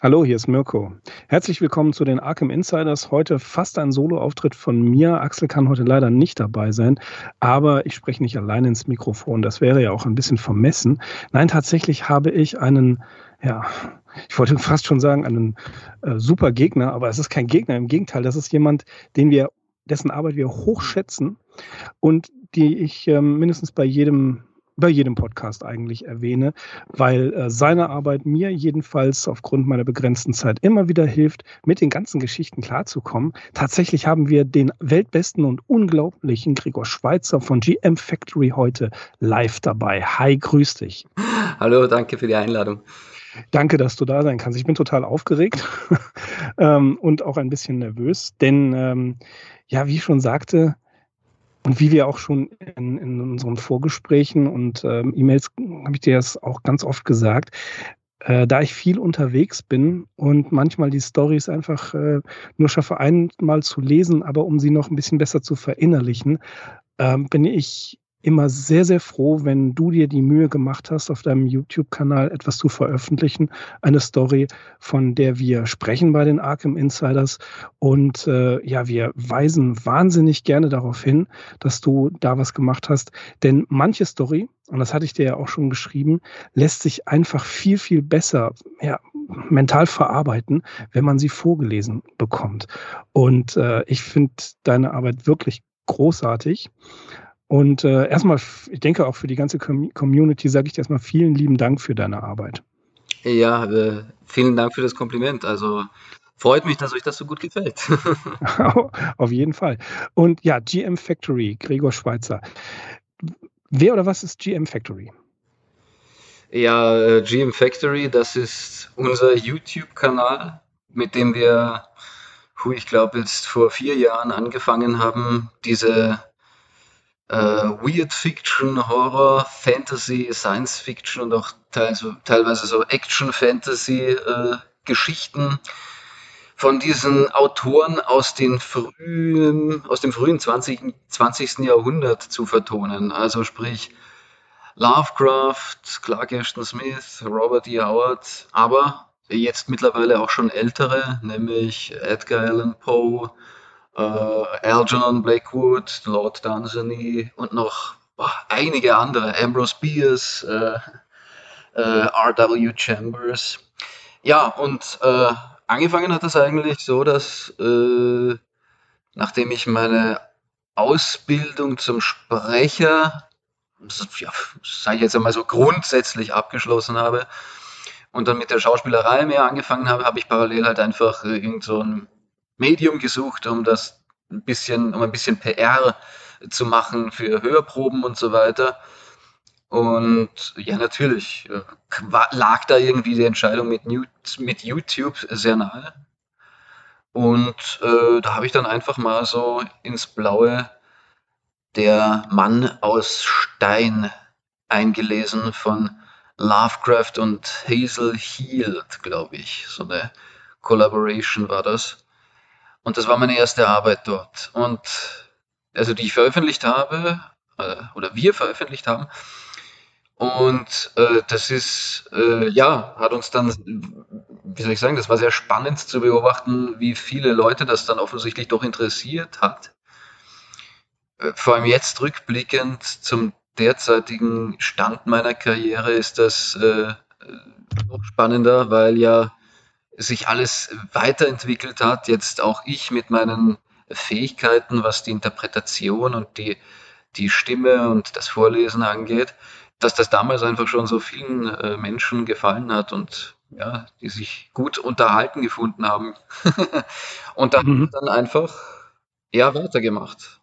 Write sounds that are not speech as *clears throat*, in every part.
Hallo, hier ist Mirko. Herzlich willkommen zu den Arkham Insiders. Heute fast ein Solo-Auftritt von mir. Axel kann heute leider nicht dabei sein, aber ich spreche nicht allein ins Mikrofon. Das wäre ja auch ein bisschen vermessen. Nein, tatsächlich habe ich einen, ja, ich wollte fast schon sagen, einen äh, super Gegner, aber es ist kein Gegner. Im Gegenteil, das ist jemand, den wir, dessen Arbeit wir hochschätzen und die ich äh, mindestens bei jedem bei jedem Podcast eigentlich erwähne, weil äh, seine Arbeit mir jedenfalls aufgrund meiner begrenzten Zeit immer wieder hilft, mit den ganzen Geschichten klarzukommen. Tatsächlich haben wir den weltbesten und unglaublichen Gregor Schweizer von GM Factory heute live dabei. Hi, grüß dich. Hallo, danke für die Einladung. Danke, dass du da sein kannst. Ich bin total aufgeregt *laughs* ähm, und auch ein bisschen nervös, denn ähm, ja, wie ich schon sagte, und wie wir auch schon in, in unseren Vorgesprächen und ähm, E-Mails, habe ich dir das auch ganz oft gesagt, äh, da ich viel unterwegs bin und manchmal die Stories einfach äh, nur schaffe, einmal zu lesen, aber um sie noch ein bisschen besser zu verinnerlichen, äh, bin ich immer sehr, sehr froh, wenn du dir die Mühe gemacht hast, auf deinem YouTube-Kanal etwas zu veröffentlichen. Eine Story, von der wir sprechen bei den Arkham Insiders. Und äh, ja, wir weisen wahnsinnig gerne darauf hin, dass du da was gemacht hast. Denn manche Story, und das hatte ich dir ja auch schon geschrieben, lässt sich einfach viel, viel besser ja, mental verarbeiten, wenn man sie vorgelesen bekommt. Und äh, ich finde deine Arbeit wirklich großartig. Und äh, erstmal, ich denke auch für die ganze Community sage ich dir erstmal vielen lieben Dank für deine Arbeit. Ja, äh, vielen Dank für das Kompliment. Also freut mich, dass euch das so gut gefällt. *laughs* *laughs* Auf jeden Fall. Und ja, GM Factory, Gregor Schweizer. Wer oder was ist GM Factory? Ja, äh, GM Factory, das ist unser YouTube-Kanal, mit dem wir, ich glaube, jetzt vor vier Jahren angefangen haben, diese äh, Weird Fiction, Horror, Fantasy, Science Fiction und auch teils, teilweise so Action Fantasy äh, Geschichten von diesen Autoren aus, den frühen, aus dem frühen 20, 20. Jahrhundert zu vertonen. Also sprich Lovecraft, Clark Ashton Smith, Robert E. Howard, aber jetzt mittlerweile auch schon ältere, nämlich Edgar Allan Poe, äh, Algernon Blackwood, Lord Dunsany und noch boah, einige andere, Ambrose Bierce, äh, äh, R.W. Chambers. Ja, und äh, angefangen hat das eigentlich so, dass äh, nachdem ich meine Ausbildung zum Sprecher, ja, sage ich jetzt einmal so grundsätzlich abgeschlossen habe und dann mit der Schauspielerei mehr angefangen habe, habe ich parallel halt einfach irgend so ein Medium gesucht, um das ein bisschen, um ein bisschen PR zu machen für Hörproben und so weiter. Und ja, natürlich äh, lag da irgendwie die Entscheidung mit, YouTube sehr nahe. Und äh, da habe ich dann einfach mal so ins Blaue der Mann aus Stein eingelesen von Lovecraft und Hazel Heald, glaube ich. So eine Collaboration war das. Und das war meine erste Arbeit dort. Und also die ich veröffentlicht habe, äh, oder wir veröffentlicht haben. Und äh, das ist, äh, ja, hat uns dann, wie soll ich sagen, das war sehr spannend zu beobachten, wie viele Leute das dann offensichtlich doch interessiert hat. Äh, vor allem jetzt rückblickend zum derzeitigen Stand meiner Karriere ist das äh, noch spannender, weil ja sich alles weiterentwickelt hat, jetzt auch ich mit meinen Fähigkeiten, was die Interpretation und die, die Stimme und das Vorlesen angeht, dass das damals einfach schon so vielen äh, Menschen gefallen hat und ja, die sich gut unterhalten gefunden haben. *laughs* und dann, mhm. dann einfach ja weitergemacht.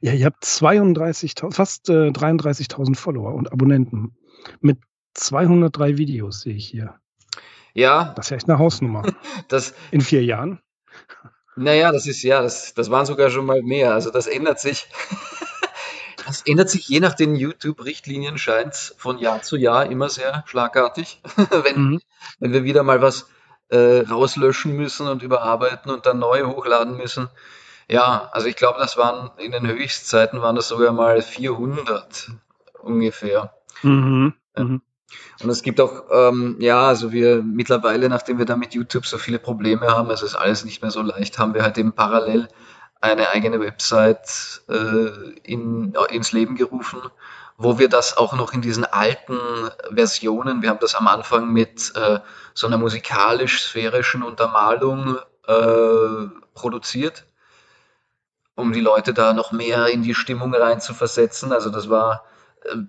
Ja, ihr habt 32.000, fast äh, 33.000 Follower und Abonnenten mit 203 Videos sehe ich hier. Ja. Das ist echt eine Hausnummer. *laughs* Das, In vier Jahren? Naja, das ist ja, das, das waren sogar schon mal mehr. Also das ändert sich. *laughs* Das ändert sich je nach den YouTube-Richtlinien, scheint von Jahr zu Jahr immer sehr schlagartig. *laughs* wenn, mhm. wenn wir wieder mal was äh, rauslöschen müssen und überarbeiten und dann neu hochladen müssen. Ja, also ich glaube, das waren in den Höchstzeiten waren das sogar mal 400 ungefähr. Mhm. Mhm. Und es gibt auch, ähm, ja, also wir mittlerweile, nachdem wir da mit YouTube so viele Probleme haben, also ist alles nicht mehr so leicht, haben wir halt eben parallel eine eigene Website äh, in, ins Leben gerufen, wo wir das auch noch in diesen alten Versionen, wir haben das am Anfang mit äh, so einer musikalisch-sphärischen Untermalung äh, produziert, um die Leute da noch mehr in die Stimmung rein zu versetzen. Also das war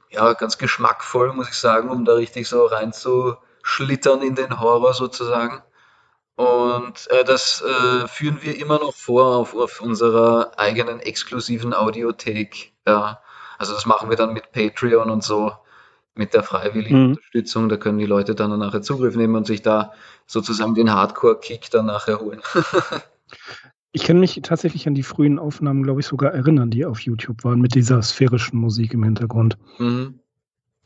ja, ganz geschmackvoll, muss ich sagen, um da richtig so reinzuschlittern in den Horror sozusagen. Und äh, das äh, führen wir immer noch vor auf, auf unserer eigenen exklusiven Audiothek. Ja. Also das machen wir dann mit Patreon und so, mit der freiwilligen mhm. Unterstützung. Da können die Leute dann nachher Zugriff nehmen und sich da sozusagen den Hardcore-Kick dann nachher holen. *laughs* Ich kann mich tatsächlich an die frühen Aufnahmen, glaube ich, sogar erinnern, die auf YouTube waren, mit dieser sphärischen Musik im Hintergrund. Mhm.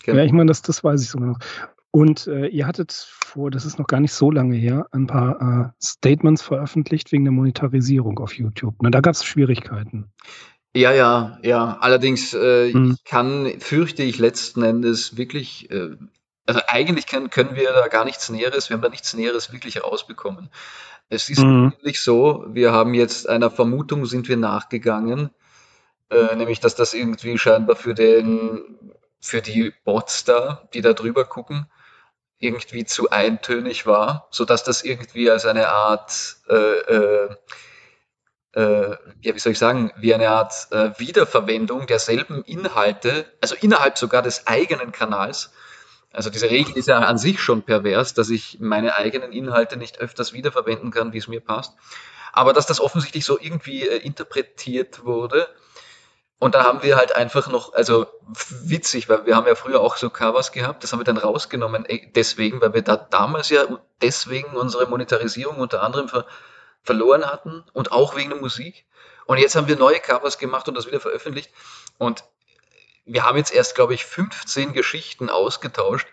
Genau. Ja, ich meine, das, das weiß ich sogar noch. Und äh, ihr hattet vor, das ist noch gar nicht so lange her, ein paar äh, Statements veröffentlicht wegen der Monetarisierung auf YouTube. Na, da gab es Schwierigkeiten. Ja, ja, ja. Allerdings äh, mhm. kann, fürchte ich letzten Endes wirklich, äh, also eigentlich können, können wir da gar nichts Näheres, wir haben da nichts Näheres wirklich rausbekommen. Es ist mhm. wirklich so, wir haben jetzt einer Vermutung sind wir nachgegangen, äh, nämlich dass das irgendwie scheinbar für den für die Bots da, die da drüber gucken, irgendwie zu eintönig war, so dass das irgendwie als eine Art äh, äh, äh, ja, wie soll ich sagen, wie eine Art äh, Wiederverwendung derselben Inhalte, also innerhalb sogar des eigenen Kanals, also diese Regel ist ja an sich schon pervers, dass ich meine eigenen Inhalte nicht öfters wiederverwenden kann, wie es mir passt. Aber dass das offensichtlich so irgendwie äh, interpretiert wurde. Und da haben wir halt einfach noch, also witzig, weil wir haben ja früher auch so Covers gehabt, das haben wir dann rausgenommen, äh, deswegen, weil wir da damals ja deswegen unsere Monetarisierung unter anderem ver verloren hatten und auch wegen der Musik. Und jetzt haben wir neue Covers gemacht und das wieder veröffentlicht. Und wir haben jetzt erst, glaube ich, 15 Geschichten ausgetauscht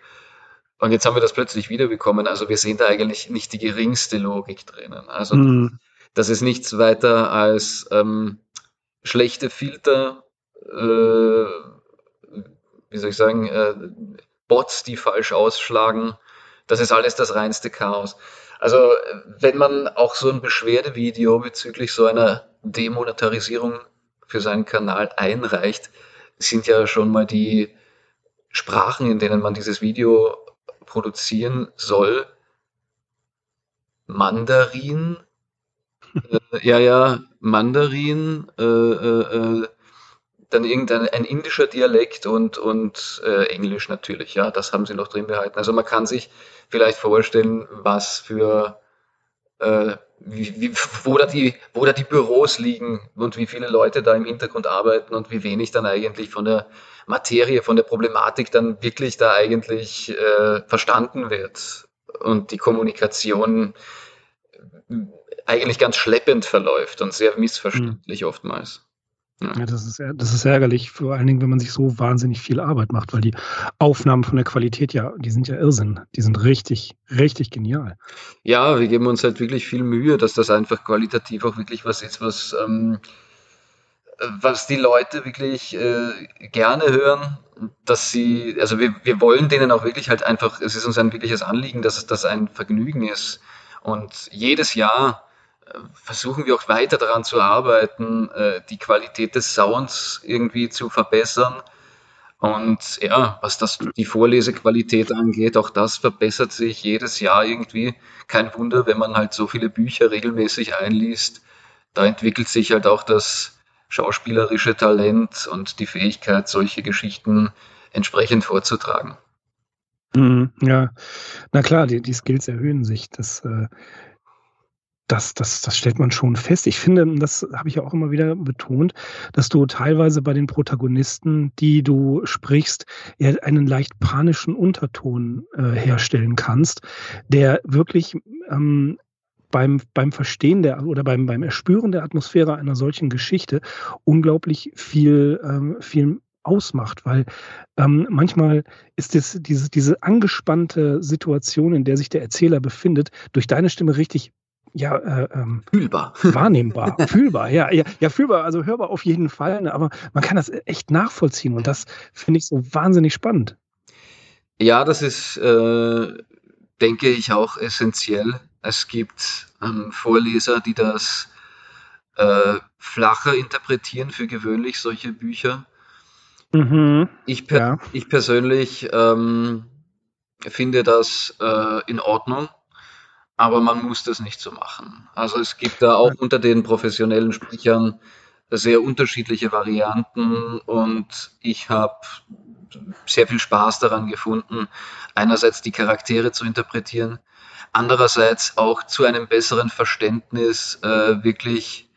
und jetzt haben wir das plötzlich wiederbekommen. Also wir sehen da eigentlich nicht die geringste Logik drinnen. Also mhm. das ist nichts weiter als ähm, schlechte Filter, äh, wie soll ich sagen, äh, Bots, die falsch ausschlagen. Das ist alles das reinste Chaos. Also wenn man auch so ein Beschwerdevideo bezüglich so einer Demonetarisierung für seinen Kanal einreicht, sind ja schon mal die Sprachen, in denen man dieses Video produzieren soll. Mandarin, äh, ja, ja, Mandarin, äh, äh, äh, dann irgendein ein indischer Dialekt und, und äh, Englisch natürlich, ja, das haben sie noch drin behalten. Also man kann sich vielleicht vorstellen, was für äh, wie, wie, wo, da die, wo da die Büros liegen und wie viele Leute da im Hintergrund arbeiten und wie wenig dann eigentlich von der Materie, von der Problematik dann wirklich da eigentlich äh, verstanden wird und die Kommunikation eigentlich ganz schleppend verläuft und sehr missverständlich mhm. oftmals. Ja. das, ist, das ist ärgerlich, vor allen Dingen, wenn man sich so wahnsinnig viel Arbeit macht, weil die Aufnahmen von der Qualität ja, die sind ja Irrsinn. Die sind richtig, richtig genial. Ja, wir geben uns halt wirklich viel Mühe, dass das einfach qualitativ auch wirklich was ist, was, ähm, was die Leute wirklich äh, gerne hören, dass sie, also wir, wir wollen denen auch wirklich halt einfach, es ist uns ein wirkliches Anliegen, dass das ein Vergnügen ist. Und jedes Jahr versuchen wir auch weiter daran zu arbeiten, äh, die Qualität des Sounds irgendwie zu verbessern. Und ja, was das die Vorlesequalität angeht, auch das verbessert sich jedes Jahr irgendwie. Kein Wunder, wenn man halt so viele Bücher regelmäßig einliest. Da entwickelt sich halt auch das schauspielerische Talent und die Fähigkeit, solche Geschichten entsprechend vorzutragen. Mhm, ja, na klar, die, die Skills erhöhen sich. Das äh, das, das, das stellt man schon fest. Ich finde, das habe ich ja auch immer wieder betont, dass du teilweise bei den Protagonisten, die du sprichst, ja einen leicht panischen Unterton äh, herstellen kannst, der wirklich ähm, beim, beim Verstehen der oder beim, beim Erspüren der Atmosphäre einer solchen Geschichte unglaublich viel, ähm, viel ausmacht, weil ähm, manchmal ist es diese, diese angespannte Situation, in der sich der Erzähler befindet, durch deine Stimme richtig ja, äh, ähm, fühlbar. *laughs* Wahrnehmbar, fühlbar, ja, ja, ja, fühlbar, also hörbar auf jeden Fall, ne, aber man kann das echt nachvollziehen und das finde ich so wahnsinnig spannend. Ja, das ist, äh, denke ich, auch essentiell. Es gibt ähm, Vorleser, die das äh, flacher interpretieren für gewöhnlich, solche Bücher. Mhm. Ich, per ja. ich persönlich ähm, finde das äh, in Ordnung, aber man muss das nicht so machen. Also es gibt da auch unter den professionellen Sprechern sehr unterschiedliche Varianten und ich habe sehr viel Spaß daran gefunden, einerseits die Charaktere zu interpretieren, andererseits auch zu einem besseren Verständnis äh, wirklich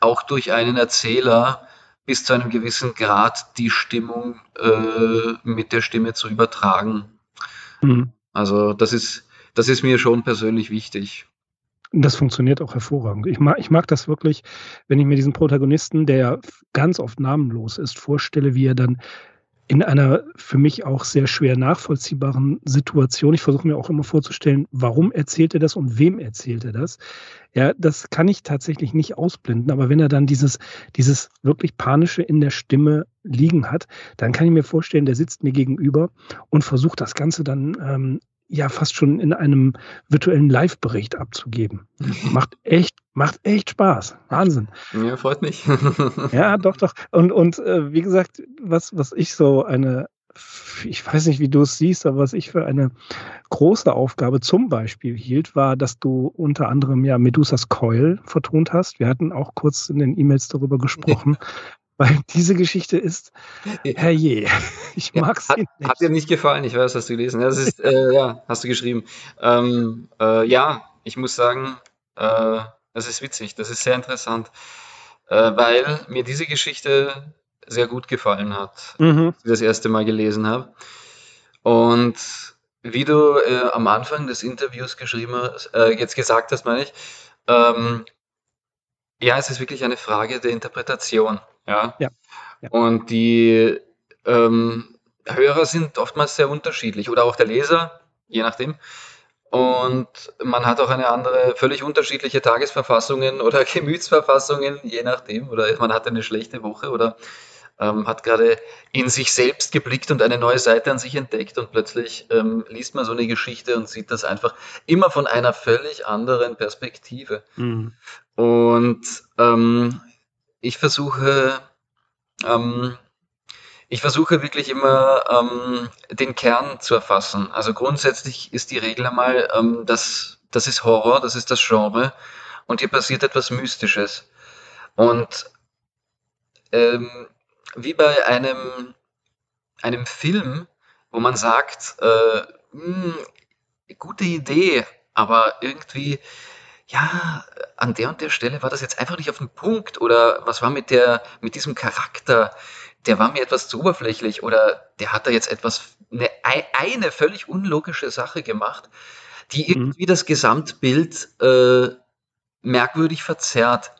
auch durch einen Erzähler bis zu einem gewissen Grad die Stimmung äh, mit der Stimme zu übertragen. Mhm. Also das ist, das ist mir schon persönlich wichtig. Das funktioniert auch hervorragend. Ich mag, ich mag das wirklich, wenn ich mir diesen Protagonisten, der ja ganz oft namenlos ist, vorstelle, wie er dann in einer für mich auch sehr schwer nachvollziehbaren Situation. Ich versuche mir auch immer vorzustellen, warum erzählt er das und wem erzählt er das. Ja, das kann ich tatsächlich nicht ausblenden. Aber wenn er dann dieses, dieses wirklich panische in der Stimme liegen hat, dann kann ich mir vorstellen, der sitzt mir gegenüber und versucht das Ganze dann ähm, ja fast schon in einem virtuellen Live-Bericht abzugeben. *laughs* macht echt, macht echt Spaß. Wahnsinn. Ja, freut mich. *laughs* *laughs* ja, doch, doch. Und, und äh, wie gesagt, was, was ich so eine, ich weiß nicht, wie du es siehst, aber was ich für eine große Aufgabe zum Beispiel hielt, war, dass du unter anderem ja Medusas Coil vertont hast. Wir hatten auch kurz in den E-Mails darüber gesprochen. Weil diese Geschichte ist, herrje, *laughs* ich mag sie nicht. Hat dir nicht gefallen, ich weiß, hast du gelesen. Das ist, äh, ja, hast du geschrieben. Ähm, äh, ja, ich muss sagen, äh, das ist witzig, das ist sehr interessant, äh, weil mir diese Geschichte sehr gut gefallen hat, mhm. als ich das erste Mal gelesen habe. Und wie du äh, am Anfang des Interviews geschrieben hast, äh, jetzt gesagt hast, meine ich, ähm, ja, es ist wirklich eine Frage der Interpretation. Ja. ja. ja. Und die ähm, Hörer sind oftmals sehr unterschiedlich oder auch der Leser, je nachdem. Und man hat auch eine andere, völlig unterschiedliche Tagesverfassungen oder *laughs* Gemütsverfassungen, je nachdem. Oder man hat eine schlechte Woche oder ähm, hat gerade in sich selbst geblickt und eine neue Seite an sich entdeckt und plötzlich ähm, liest man so eine Geschichte und sieht das einfach immer von einer völlig anderen Perspektive. Mhm. Und ähm, ich versuche, ähm, ich versuche wirklich immer ähm, den Kern zu erfassen. Also grundsätzlich ist die Regel einmal, ähm, dass das ist Horror, das ist das Genre und hier passiert etwas Mystisches. Und ähm, wie bei einem, einem Film, wo man sagt, äh, mh, hm, gute Idee, aber irgendwie ja, an der und der Stelle war das jetzt einfach nicht auf den Punkt oder was war mit der, mit diesem Charakter? Der war mir etwas zu oberflächlich oder der hat da jetzt etwas, eine, eine völlig unlogische Sache gemacht, die mhm. irgendwie mhm. das Gesamtbild äh, merkwürdig verzerrt.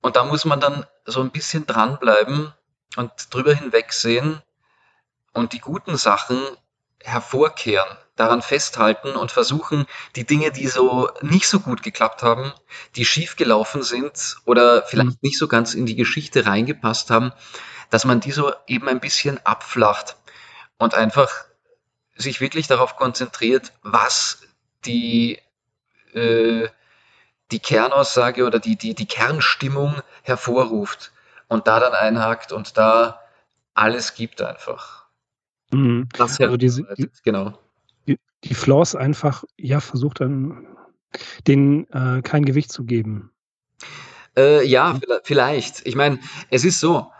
Und da muss man dann so ein bisschen dranbleiben und drüber hinwegsehen und die guten Sachen hervorkehren daran festhalten und versuchen, die Dinge, die so nicht so gut geklappt haben, die schief gelaufen sind oder vielleicht mhm. nicht so ganz in die Geschichte reingepasst haben, dass man die so eben ein bisschen abflacht und einfach sich wirklich darauf konzentriert, was die, äh, die Kernaussage oder die, die, die Kernstimmung hervorruft und da dann einhakt und da alles gibt einfach. Mhm. Das also diese, genau die Flaws einfach, ja, versucht dann, denen äh, kein Gewicht zu geben. Äh, ja, vielleicht. Ich meine, es ist so,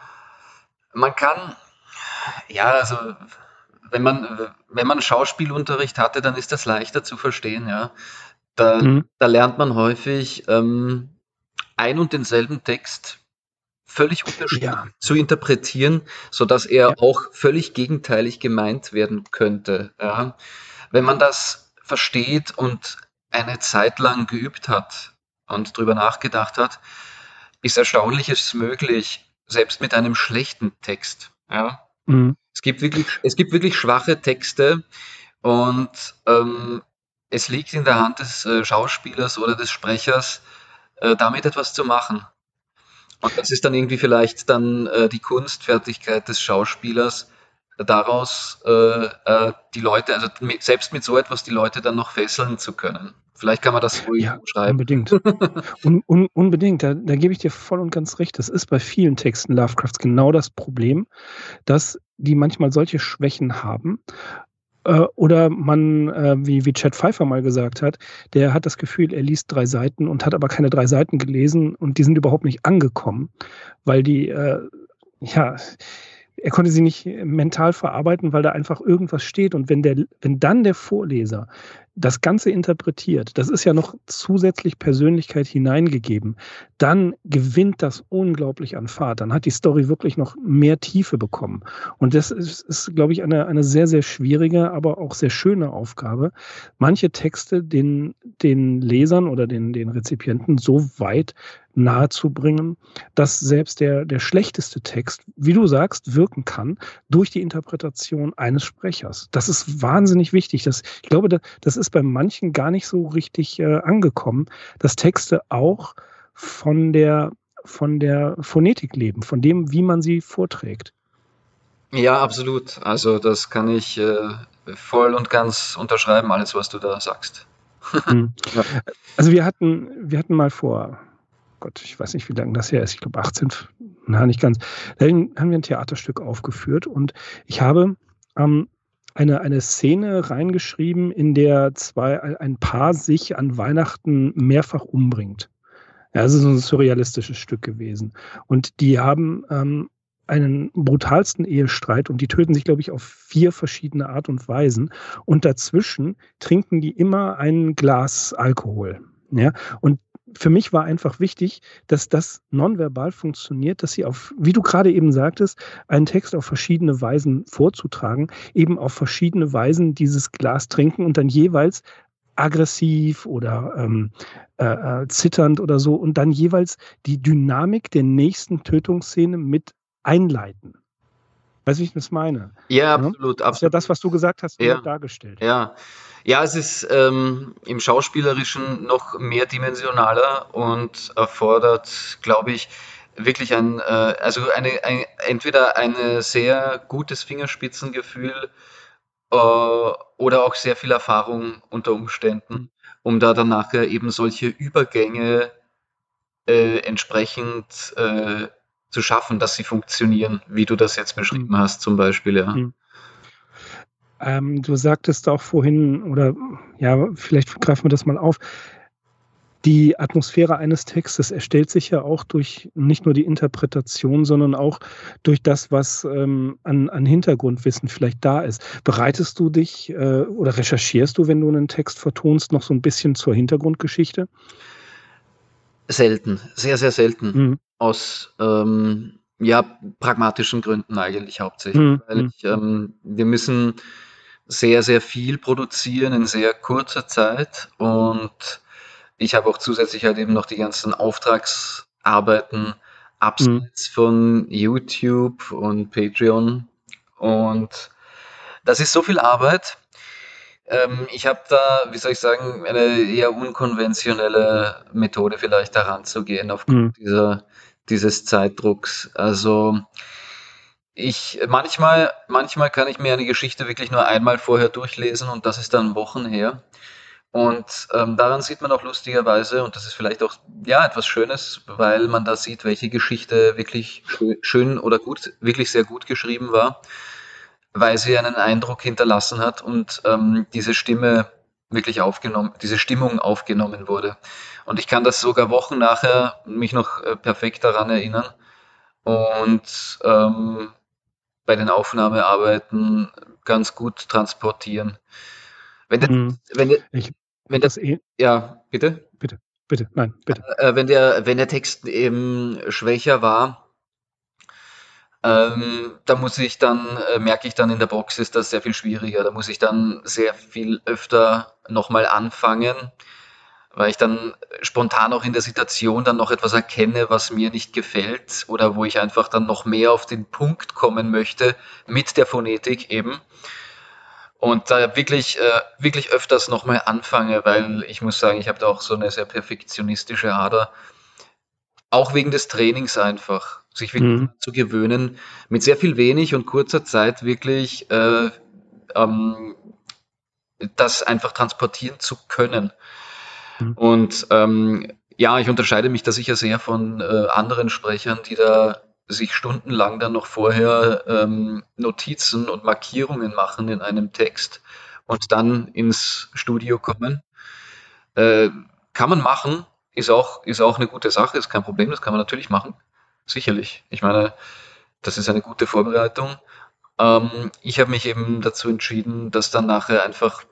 man kann, ja, also wenn man, wenn man Schauspielunterricht hatte, dann ist das leichter zu verstehen, ja. Da, mhm. da lernt man häufig ähm, ein und denselben Text völlig unterschiedlich ja. zu interpretieren, sodass er ja. auch völlig gegenteilig gemeint werden könnte. Ja. Wenn man das versteht und eine Zeit lang geübt hat und drüber nachgedacht hat, ist Erstaunliches möglich. selbst mit einem schlechten Text. Ja? Mhm. Es, gibt wirklich, es gibt wirklich schwache Texte und ähm, es liegt in der Hand des äh, Schauspielers oder des Sprechers, äh, damit etwas zu machen. Und das ist dann irgendwie vielleicht dann äh, die Kunstfertigkeit des Schauspielers, daraus äh, äh, die Leute, also mit, selbst mit so etwas die Leute dann noch fesseln zu können. Vielleicht kann man das ruhig ja, schreiben. Unbedingt. *laughs* un, un, unbedingt, da, da gebe ich dir voll und ganz recht. Das ist bei vielen Texten Lovecrafts genau das Problem, dass die manchmal solche Schwächen haben. Äh, oder man, äh, wie, wie Chad Pfeiffer mal gesagt hat, der hat das Gefühl, er liest drei Seiten und hat aber keine drei Seiten gelesen und die sind überhaupt nicht angekommen, weil die, äh, ja, er konnte sie nicht mental verarbeiten, weil da einfach irgendwas steht. Und wenn der, wenn dann der Vorleser das Ganze interpretiert, das ist ja noch zusätzlich Persönlichkeit hineingegeben, dann gewinnt das unglaublich an Fahrt. Dann hat die Story wirklich noch mehr Tiefe bekommen. Und das ist, ist glaube ich, eine, eine sehr, sehr schwierige, aber auch sehr schöne Aufgabe, manche Texte den, den Lesern oder den, den Rezipienten so weit nahezubringen, dass selbst der, der schlechteste Text, wie du sagst, wirken kann durch die Interpretation eines Sprechers. Das ist wahnsinnig wichtig. Das, ich glaube, das ist bei manchen gar nicht so richtig äh, angekommen, dass Texte auch von der, von der Phonetik leben, von dem, wie man sie vorträgt. Ja, absolut. Also das kann ich äh, voll und ganz unterschreiben, alles, was du da sagst. Hm. *laughs* Also wir hatten, wir hatten mal vor Gott, ich weiß nicht, wie lange das her ist, ich glaube 18, na nicht ganz, da haben wir ein Theaterstück aufgeführt und ich habe ähm, eine, eine Szene reingeschrieben, in der zwei, ein Paar sich an Weihnachten mehrfach umbringt. Ja, also so ein surrealistisches Stück gewesen. Und die haben ähm, einen brutalsten Ehestreit und die töten sich, glaube ich, auf vier verschiedene Art und Weisen. Und dazwischen trinken die immer ein Glas Alkohol. Ja, und für mich war einfach wichtig, dass das nonverbal funktioniert, dass sie auf, wie du gerade eben sagtest, einen Text auf verschiedene Weisen vorzutragen, eben auf verschiedene Weisen dieses Glas trinken und dann jeweils aggressiv oder ähm, äh, äh, zitternd oder so und dann jeweils die Dynamik der nächsten Tötungsszene mit einleiten. Weißt du, wie ich das meine? Ja, absolut, absolut. Das ist ja das, was du gesagt hast, ja. dargestellt. Ja, ja, es ist ähm, im Schauspielerischen noch mehrdimensionaler und erfordert, glaube ich, wirklich ein, äh, also eine, ein, entweder ein sehr gutes Fingerspitzengefühl äh, oder auch sehr viel Erfahrung unter Umständen, um da dann nachher eben solche Übergänge äh, entsprechend äh, zu schaffen, dass sie funktionieren, wie du das jetzt beschrieben mhm. hast, zum Beispiel, ja. Mhm. Ähm, du sagtest auch vorhin, oder ja, vielleicht greifen wir das mal auf, die Atmosphäre eines Textes erstellt sich ja auch durch nicht nur die Interpretation, sondern auch durch das, was ähm, an, an Hintergrundwissen vielleicht da ist. Bereitest du dich äh, oder recherchierst du, wenn du einen Text vertonst, noch so ein bisschen zur Hintergrundgeschichte? Selten, sehr, sehr selten. Mhm. Aus ähm, ja, pragmatischen Gründen eigentlich hauptsächlich. Mhm. Weil ich, ähm, wir müssen sehr, sehr viel produzieren in sehr kurzer Zeit und ich habe auch zusätzlich halt eben noch die ganzen Auftragsarbeiten abseits mhm. von YouTube und Patreon und das ist so viel Arbeit. Ähm, ich habe da, wie soll ich sagen, eine eher unkonventionelle Methode vielleicht daran zu gehen aufgrund mhm. dieser, dieses Zeitdrucks. Also ich manchmal, manchmal kann ich mir eine Geschichte wirklich nur einmal vorher durchlesen und das ist dann Wochen her. Und ähm, daran sieht man auch lustigerweise, und das ist vielleicht auch ja etwas Schönes, weil man da sieht, welche Geschichte wirklich schön oder gut, wirklich sehr gut geschrieben war, weil sie einen Eindruck hinterlassen hat und ähm, diese Stimme wirklich aufgenommen, diese Stimmung aufgenommen wurde. Und ich kann das sogar Wochen nachher mich noch äh, perfekt daran erinnern. Und ähm, bei den Aufnahmearbeiten ganz gut transportieren. Wenn der, mhm. wenn der, ich, wenn das, eh, ja, bitte? Bitte, bitte, nein, bitte. Äh, wenn, der, wenn der Text eben schwächer war, ähm, da muss ich dann, äh, merke ich dann in der Box, ist das sehr viel schwieriger. Da muss ich dann sehr viel öfter nochmal anfangen, weil ich dann spontan auch in der Situation dann noch etwas erkenne, was mir nicht gefällt oder wo ich einfach dann noch mehr auf den Punkt kommen möchte mit der Phonetik eben. Und da wirklich, äh, wirklich öfters nochmal anfange, weil ich muss sagen, ich habe da auch so eine sehr perfektionistische Ader. Auch wegen des Trainings einfach, sich wirklich mhm. zu gewöhnen, mit sehr viel wenig und kurzer Zeit wirklich äh, ähm, das einfach transportieren zu können. Mhm. Und ähm, ja, ich unterscheide mich da sicher sehr von äh, anderen Sprechern, die da sich stundenlang dann noch vorher ähm, Notizen und Markierungen machen in einem Text und dann ins Studio kommen. Äh, kann man machen, ist auch, ist auch eine gute Sache, ist kein Problem, das kann man natürlich machen. Sicherlich. Ich meine, das ist eine gute Vorbereitung. Ähm, ich habe mich eben dazu entschieden, das dann nachher einfach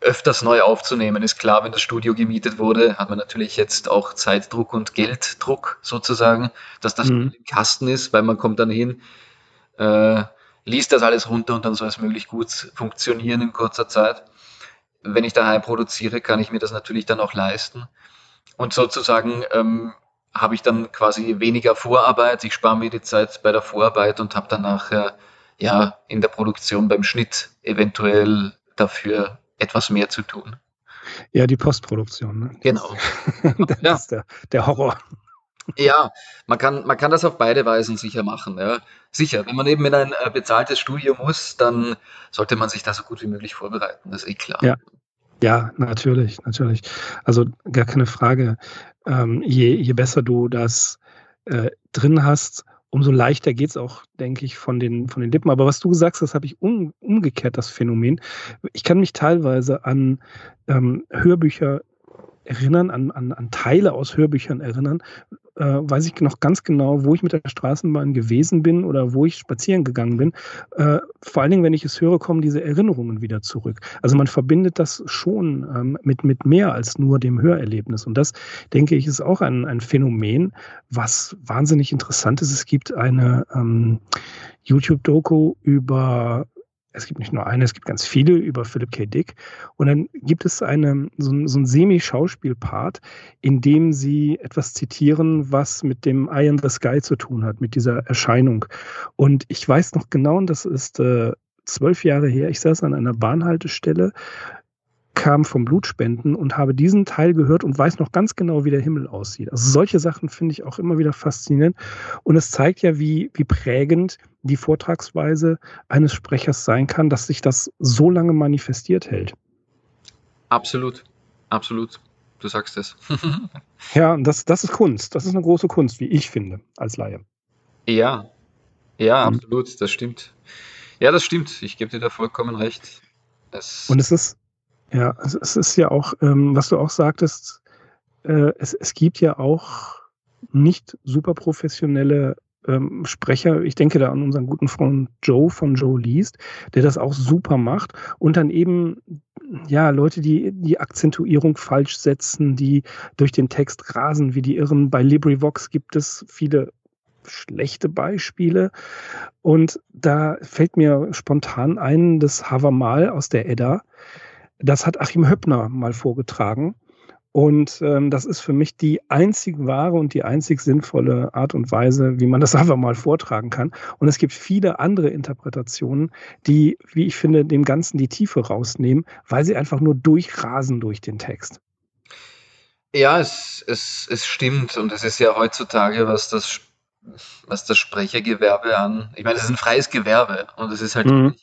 öfters neu aufzunehmen. Ist klar, wenn das Studio gemietet wurde, hat man natürlich jetzt auch Zeitdruck und Gelddruck sozusagen, dass das mhm. im Kasten ist, weil man kommt dann hin, äh, liest das alles runter und dann soll es möglichst gut funktionieren in kurzer Zeit. Wenn ich daheim produziere, kann ich mir das natürlich dann auch leisten. Und sozusagen ähm, habe ich dann quasi weniger Vorarbeit. Ich spare mir die Zeit bei der Vorarbeit und habe dann nachher ja in der Produktion beim Schnitt eventuell dafür etwas mehr zu tun. Ja, die Postproduktion. Ne? Genau. *laughs* das ja. ist der, der Horror. Ja, man kann, man kann das auf beide Weisen sicher machen. Ja. Sicher, wenn man eben in ein äh, bezahltes Studio muss, dann sollte man sich da so gut wie möglich vorbereiten. Das ist eh klar. Ja, ja natürlich, natürlich. Also gar keine Frage. Ähm, je, je besser du das äh, drin hast, umso leichter geht es auch, denke ich, von den, von den Lippen. Aber was du sagst, das habe ich um, umgekehrt, das Phänomen. Ich kann mich teilweise an ähm, Hörbücher erinnern, an, an, an Teile aus Hörbüchern erinnern, äh, weiß ich noch ganz genau, wo ich mit der Straßenbahn gewesen bin oder wo ich spazieren gegangen bin. Äh, vor allen Dingen, wenn ich es höre, kommen diese Erinnerungen wieder zurück. Also man verbindet das schon ähm, mit, mit mehr als nur dem Hörerlebnis. Und das, denke ich, ist auch ein, ein Phänomen, was wahnsinnig interessant ist. Es gibt eine ähm, YouTube-Doku über es gibt nicht nur eine, es gibt ganz viele über Philip K. Dick. Und dann gibt es eine, so, so ein Semi-Schauspiel-Part, in dem sie etwas zitieren, was mit dem Eye in the Sky zu tun hat, mit dieser Erscheinung. Und ich weiß noch genau, und das ist äh, zwölf Jahre her, ich saß an einer Bahnhaltestelle kam vom Blutspenden und habe diesen Teil gehört und weiß noch ganz genau, wie der Himmel aussieht. Also solche Sachen finde ich auch immer wieder faszinierend. Und es zeigt ja, wie, wie prägend die Vortragsweise eines Sprechers sein kann, dass sich das so lange manifestiert hält. Absolut, absolut. Du sagst es. *laughs* ja, das, das ist Kunst. Das ist eine große Kunst, wie ich finde, als Laie. Ja, ja, mhm. absolut, das stimmt. Ja, das stimmt. Ich gebe dir da vollkommen recht. Es und es ist, ja, es, es ist ja auch, ähm, was du auch sagtest, äh, es, es gibt ja auch nicht super professionelle ähm, Sprecher. Ich denke da an unseren guten Freund Joe von Joe Liest, der das auch super macht. Und dann eben, ja, Leute, die die Akzentuierung falsch setzen, die durch den Text rasen wie die Irren. Bei LibriVox gibt es viele schlechte Beispiele. Und da fällt mir spontan ein, das Havamal aus der Edda, das hat Achim Höppner mal vorgetragen. Und ähm, das ist für mich die einzig wahre und die einzig sinnvolle Art und Weise, wie man das *laughs* einfach mal vortragen kann. Und es gibt viele andere Interpretationen, die, wie ich finde, dem Ganzen die Tiefe rausnehmen, weil sie einfach nur durchrasen durch den Text. Ja, es, es, es stimmt. Und es ist ja heutzutage, was das, was das Sprechergewerbe an. Ich meine, es ist ein freies Gewerbe und es ist halt mhm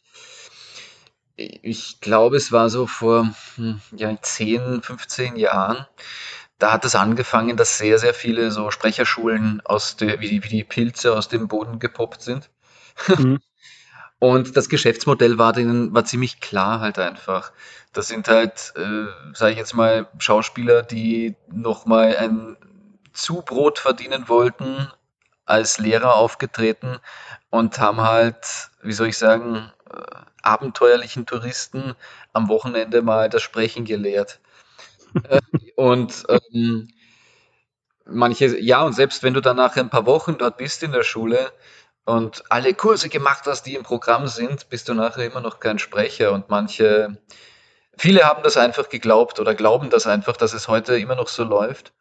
ich glaube, es war so vor hm, ja, 10, 15 Jahren. Da hat es angefangen, dass sehr, sehr viele so Sprecherschulen aus der, wie, die, wie die Pilze aus dem Boden gepoppt sind. Mhm. *laughs* Und das Geschäftsmodell war denen war ziemlich klar halt einfach. Das sind halt, äh, sage ich jetzt mal, Schauspieler, die nochmal ein Zubrot verdienen wollten, als Lehrer aufgetreten und haben halt, wie soll ich sagen, äh, abenteuerlichen Touristen am Wochenende mal das Sprechen gelehrt. Äh, und ähm, manche, ja, und selbst wenn du dann nach ein paar Wochen dort bist in der Schule und alle Kurse gemacht hast, die im Programm sind, bist du nachher immer noch kein Sprecher und manche viele haben das einfach geglaubt oder glauben das einfach, dass es heute immer noch so läuft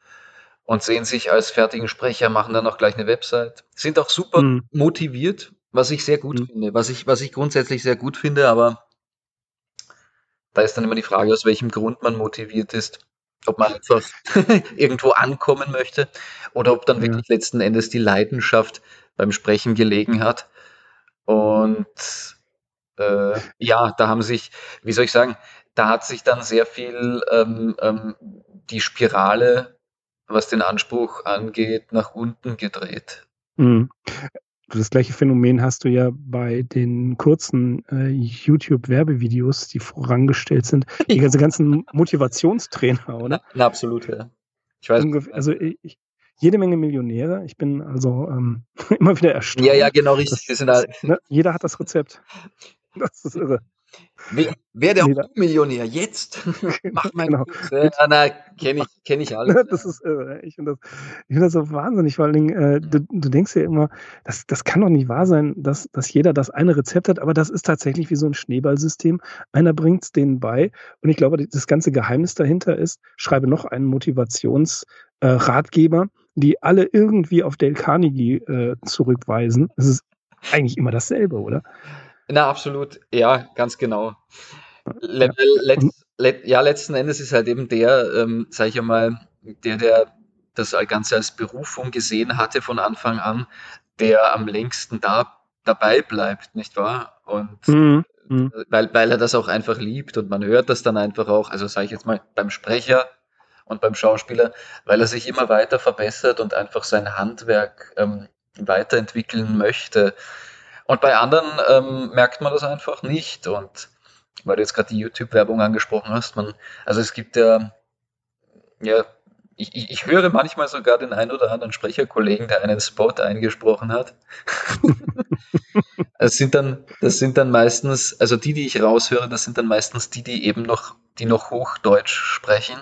und sehen sich als fertigen Sprecher, machen dann auch gleich eine Website, sind auch super mhm. motiviert, was ich sehr gut mhm. finde, was ich, was ich grundsätzlich sehr gut finde, aber da ist dann immer die Frage, aus welchem Grund man motiviert ist. Ob man einfach *laughs* irgendwo ankommen möchte oder ob dann ja. wirklich letzten Endes die Leidenschaft beim Sprechen gelegen hat. Und äh, ja, da haben sich, wie soll ich sagen, da hat sich dann sehr viel ähm, ähm, die Spirale, was den Anspruch angeht, nach unten gedreht. Mhm. Das gleiche Phänomen hast du ja bei den kurzen äh, YouTube-Werbevideos, die vorangestellt sind. *laughs* Die ganze ganzen Motivationstrainer, *laughs* oder? Na, absolut, ja. Ich weiß. Also ich, jede Menge Millionäre. Ich bin also ähm, *laughs* immer wieder erstaunt. Ja, ja, genau richtig. Das, das, ne, jeder hat das Rezept. Das ist irre. Wer, wer der Millionär jetzt? *laughs* Mach mal genau. Ja, na, kenne ich, kenn ich alles. *laughs* Das ist irre. Ich finde das, find das so wahnsinnig. Vor allen Dingen, äh, du, du, denkst ja immer, das, das kann doch nicht wahr sein, dass, dass jeder das eine Rezept hat, aber das ist tatsächlich wie so ein Schneeballsystem. Einer bringt es denen bei. Und ich glaube, das ganze Geheimnis dahinter ist, schreibe noch einen Motivationsratgeber, äh, die alle irgendwie auf Dale Carnegie äh, zurückweisen. Es ist eigentlich immer dasselbe, oder? Na, absolut. Ja, ganz genau. Let, let, let, ja, letzten Endes ist halt eben der, ähm, sag ich einmal, der, der das Ganze als Berufung gesehen hatte von Anfang an, der am längsten da dabei bleibt, nicht wahr? Und mhm. mhm. weil, weil er das auch einfach liebt und man hört das dann einfach auch, also sage ich jetzt mal beim Sprecher und beim Schauspieler, weil er sich immer weiter verbessert und einfach sein Handwerk ähm, weiterentwickeln möchte. Und bei anderen ähm, merkt man das einfach nicht. Und weil du jetzt gerade die YouTube-Werbung angesprochen hast, man, also es gibt ja, ja, ich, ich, ich höre manchmal sogar den ein oder anderen Sprecherkollegen, der einen Spot eingesprochen hat. *laughs* das sind dann, das sind dann meistens, also die, die ich raushöre, das sind dann meistens die, die eben noch, die noch Hochdeutsch sprechen.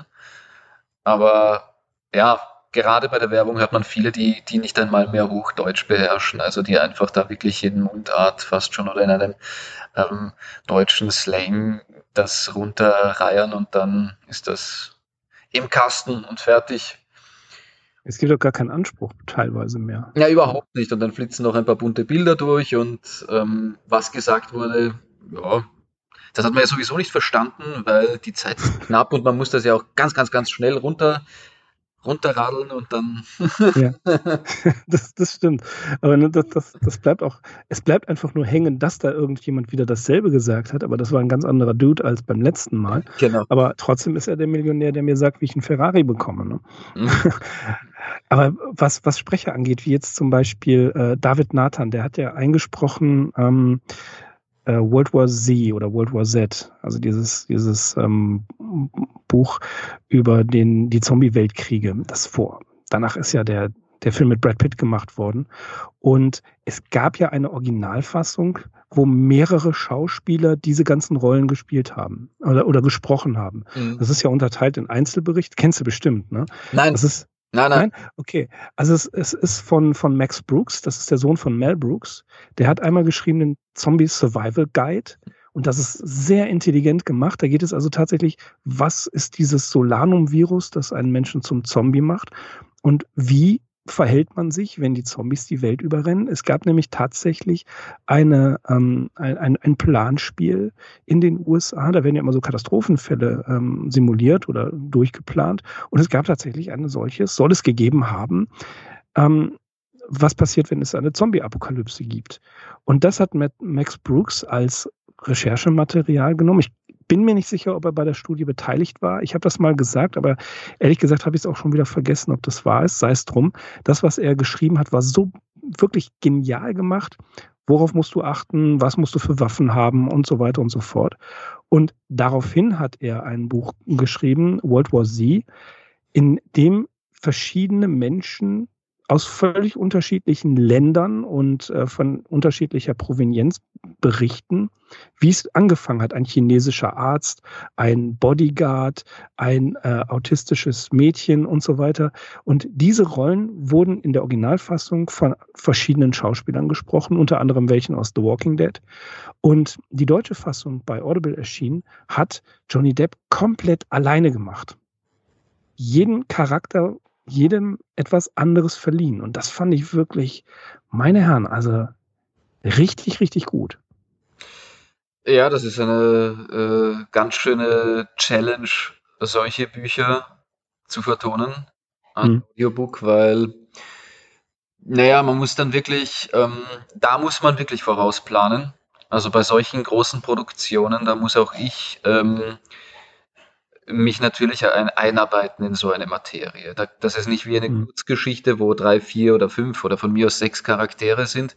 Aber ja, gerade bei der Werbung hat man viele, die, die nicht einmal mehr Hochdeutsch beherrschen, also die einfach da wirklich in Mundart fast schon oder in einem ähm, deutschen Slang das runterreiern und dann ist das im Kasten und fertig. Es gibt doch gar keinen Anspruch teilweise mehr. Ja, überhaupt nicht. Und dann flitzen noch ein paar bunte Bilder durch und ähm, was gesagt wurde, ja, das hat man ja sowieso nicht verstanden, weil die Zeit ist knapp und man muss das ja auch ganz, ganz, ganz schnell runter runterradeln und dann. ja, *laughs* das, das stimmt. Aber ne, das, das, das bleibt auch, es bleibt einfach nur hängen, dass da irgendjemand wieder dasselbe gesagt hat, aber das war ein ganz anderer Dude als beim letzten Mal. Genau. Aber trotzdem ist er der Millionär, der mir sagt, wie ich einen Ferrari bekomme. Ne? Mhm. *laughs* aber was, was Sprecher angeht, wie jetzt zum Beispiel äh, David Nathan, der hat ja eingesprochen, ähm, äh, World War Z oder World War Z, also dieses, dieses ähm, Buch über den, die Zombie-Weltkriege, das vor. Danach ist ja der, der Film mit Brad Pitt gemacht worden. Und es gab ja eine Originalfassung, wo mehrere Schauspieler diese ganzen Rollen gespielt haben oder, oder gesprochen haben. Mhm. Das ist ja unterteilt in Einzelbericht. Kennst du bestimmt, ne? Nein. Das ist, Nein, nein. nein? Okay. Also es, es ist von, von Max Brooks, das ist der Sohn von Mel Brooks. Der hat einmal geschrieben den Zombie Survival Guide. Und das ist sehr intelligent gemacht. Da geht es also tatsächlich, was ist dieses Solanum-Virus, das einen Menschen zum Zombie macht? Und wie verhält man sich, wenn die Zombies die Welt überrennen. Es gab nämlich tatsächlich eine, ähm, ein, ein, Planspiel in den USA. Da werden ja immer so Katastrophenfälle ähm, simuliert oder durchgeplant. Und es gab tatsächlich eine solches, soll es gegeben haben. Ähm, was passiert, wenn es eine Zombie-Apokalypse gibt? Und das hat Max Brooks als Recherchematerial genommen. Ich bin mir nicht sicher, ob er bei der Studie beteiligt war. Ich habe das mal gesagt, aber ehrlich gesagt habe ich es auch schon wieder vergessen, ob das wahr ist. Sei es drum. Das, was er geschrieben hat, war so wirklich genial gemacht. Worauf musst du achten? Was musst du für Waffen haben? Und so weiter und so fort. Und daraufhin hat er ein Buch geschrieben, World War Z, in dem verschiedene Menschen aus völlig unterschiedlichen Ländern und äh, von unterschiedlicher Provenienz berichten, wie es angefangen hat. Ein chinesischer Arzt, ein Bodyguard, ein äh, autistisches Mädchen und so weiter. Und diese Rollen wurden in der Originalfassung von verschiedenen Schauspielern gesprochen, unter anderem welchen aus The Walking Dead. Und die deutsche Fassung bei Audible erschienen, hat Johnny Depp komplett alleine gemacht. Jeden Charakter jedem etwas anderes verliehen. Und das fand ich wirklich, meine Herren, also richtig, richtig gut. Ja, das ist eine äh, ganz schöne Challenge, solche Bücher zu vertonen an mhm. Audiobook, weil, naja, man muss dann wirklich, ähm, da muss man wirklich vorausplanen. Also bei solchen großen Produktionen, da muss auch ich ähm, mich natürlich ein, einarbeiten in so eine Materie. Da, das ist nicht wie eine mhm. Kurzgeschichte, wo drei, vier oder fünf oder von mir aus sechs Charaktere sind,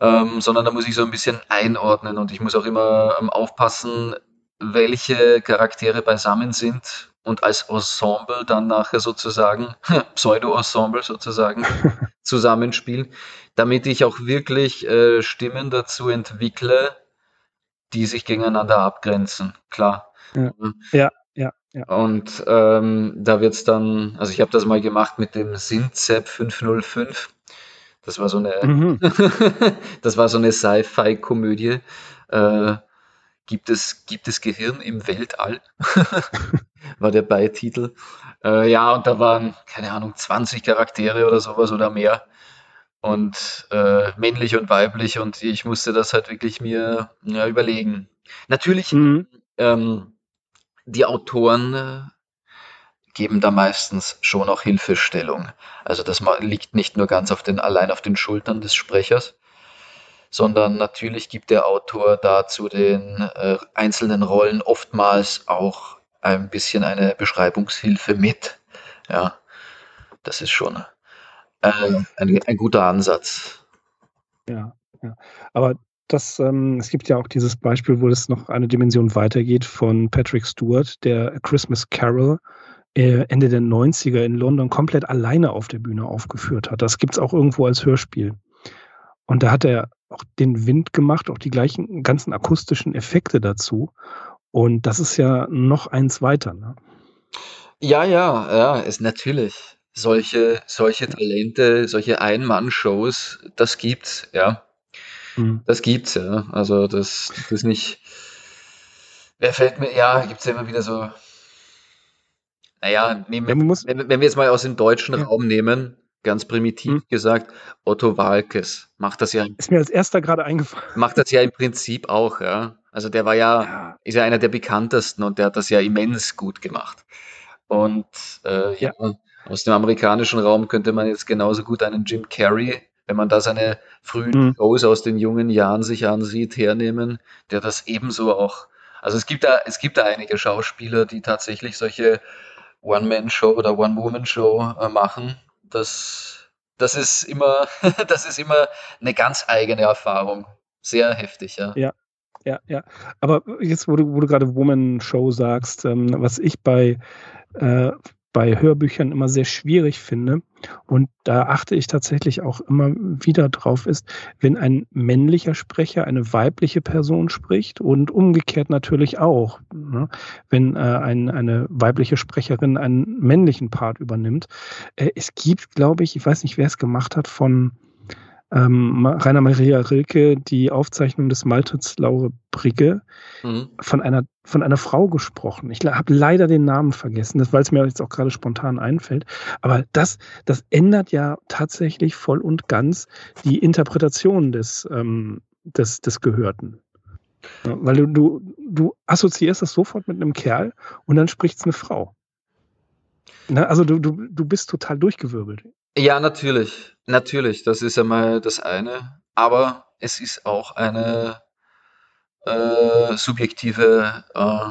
ähm, sondern da muss ich so ein bisschen einordnen und ich muss auch immer ähm, aufpassen, welche Charaktere beisammen sind und als Ensemble dann nachher sozusagen, *laughs* Pseudo-Ensemble sozusagen, *laughs* zusammenspielen, damit ich auch wirklich äh, Stimmen dazu entwickle, die sich gegeneinander abgrenzen. Klar. Ja, ja, ja. ja. Und ähm, da wird's dann, also ich habe das mal gemacht mit dem Synthzep 505. Das war so eine, mhm. *laughs* das war so eine Sci-Fi-Komödie. Äh, gibt es, gibt es Gehirn im Weltall? *laughs* war der Beititel. Äh, ja, und da waren, keine Ahnung, 20 Charaktere oder sowas oder mehr. Und äh, männlich und weiblich. Und ich musste das halt wirklich mir ja, überlegen. Natürlich mhm. ähm, die Autoren äh, geben da meistens schon auch Hilfestellung. Also das liegt nicht nur ganz auf den, allein auf den Schultern des Sprechers, sondern natürlich gibt der Autor da zu den äh, einzelnen Rollen oftmals auch ein bisschen eine Beschreibungshilfe mit. Ja, das ist schon äh, ein, ein guter Ansatz. Ja, ja. Aber das, ähm, es gibt ja auch dieses Beispiel, wo es noch eine Dimension weitergeht von Patrick Stewart, der A Christmas Carol äh, Ende der 90er in London komplett alleine auf der Bühne aufgeführt hat. Das gibt es auch irgendwo als Hörspiel. Und da hat er auch den Wind gemacht, auch die gleichen ganzen akustischen Effekte dazu. Und das ist ja noch eins weiter. Ne? Ja, ja, ja, ist natürlich. Solche, solche Talente, solche Ein-Mann-Shows, das gibt's, ja. Mhm. Das gibt's, ja. Also das, das ist nicht. Wer fällt mir, ja, gibt es ja immer wieder so. Naja, nehmen, ja, muss, wenn, wenn, wir jetzt mal aus dem deutschen ja. Raum nehmen, ganz primitiv mhm. gesagt, Otto Walkes macht das ja. Ist mir als erster gerade eingefallen. Macht das ja im Prinzip auch, ja. Also der war ja, ja, ist ja einer der bekanntesten und der hat das ja immens gut gemacht. Und äh, ja. ja, aus dem amerikanischen Raum könnte man jetzt genauso gut einen Jim Carrey wenn man da seine frühen mhm. Shows aus den jungen Jahren sich ansieht, hernehmen, der das ebenso auch, also es gibt da, es gibt da einige Schauspieler, die tatsächlich solche One-Man-Show oder One-Woman-Show äh, machen. Das, das ist immer, *laughs* das ist immer eine ganz eigene Erfahrung. Sehr heftig, ja. Ja, ja, ja. Aber jetzt, wo du, wo du gerade Woman-Show sagst, ähm, was ich bei äh, bei Hörbüchern immer sehr schwierig finde. Und da achte ich tatsächlich auch immer wieder drauf, ist, wenn ein männlicher Sprecher eine weibliche Person spricht und umgekehrt natürlich auch, ne, wenn äh, ein, eine weibliche Sprecherin einen männlichen Part übernimmt. Äh, es gibt, glaube ich, ich weiß nicht, wer es gemacht hat, von ähm, Rainer Maria Rilke die Aufzeichnung des Maltritz Laure Brigge mhm. von einer von einer Frau gesprochen. Ich habe leider den Namen vergessen, weil es mir jetzt auch gerade spontan einfällt. Aber das, das ändert ja tatsächlich voll und ganz die Interpretation des, ähm, des, des Gehörten. Ja, weil du, du, du assoziierst das sofort mit einem Kerl und dann spricht es eine Frau. Na, also du, du, du bist total durchgewirbelt. Ja, natürlich. Natürlich, das ist einmal das eine. Aber es ist auch eine äh, subjektive äh,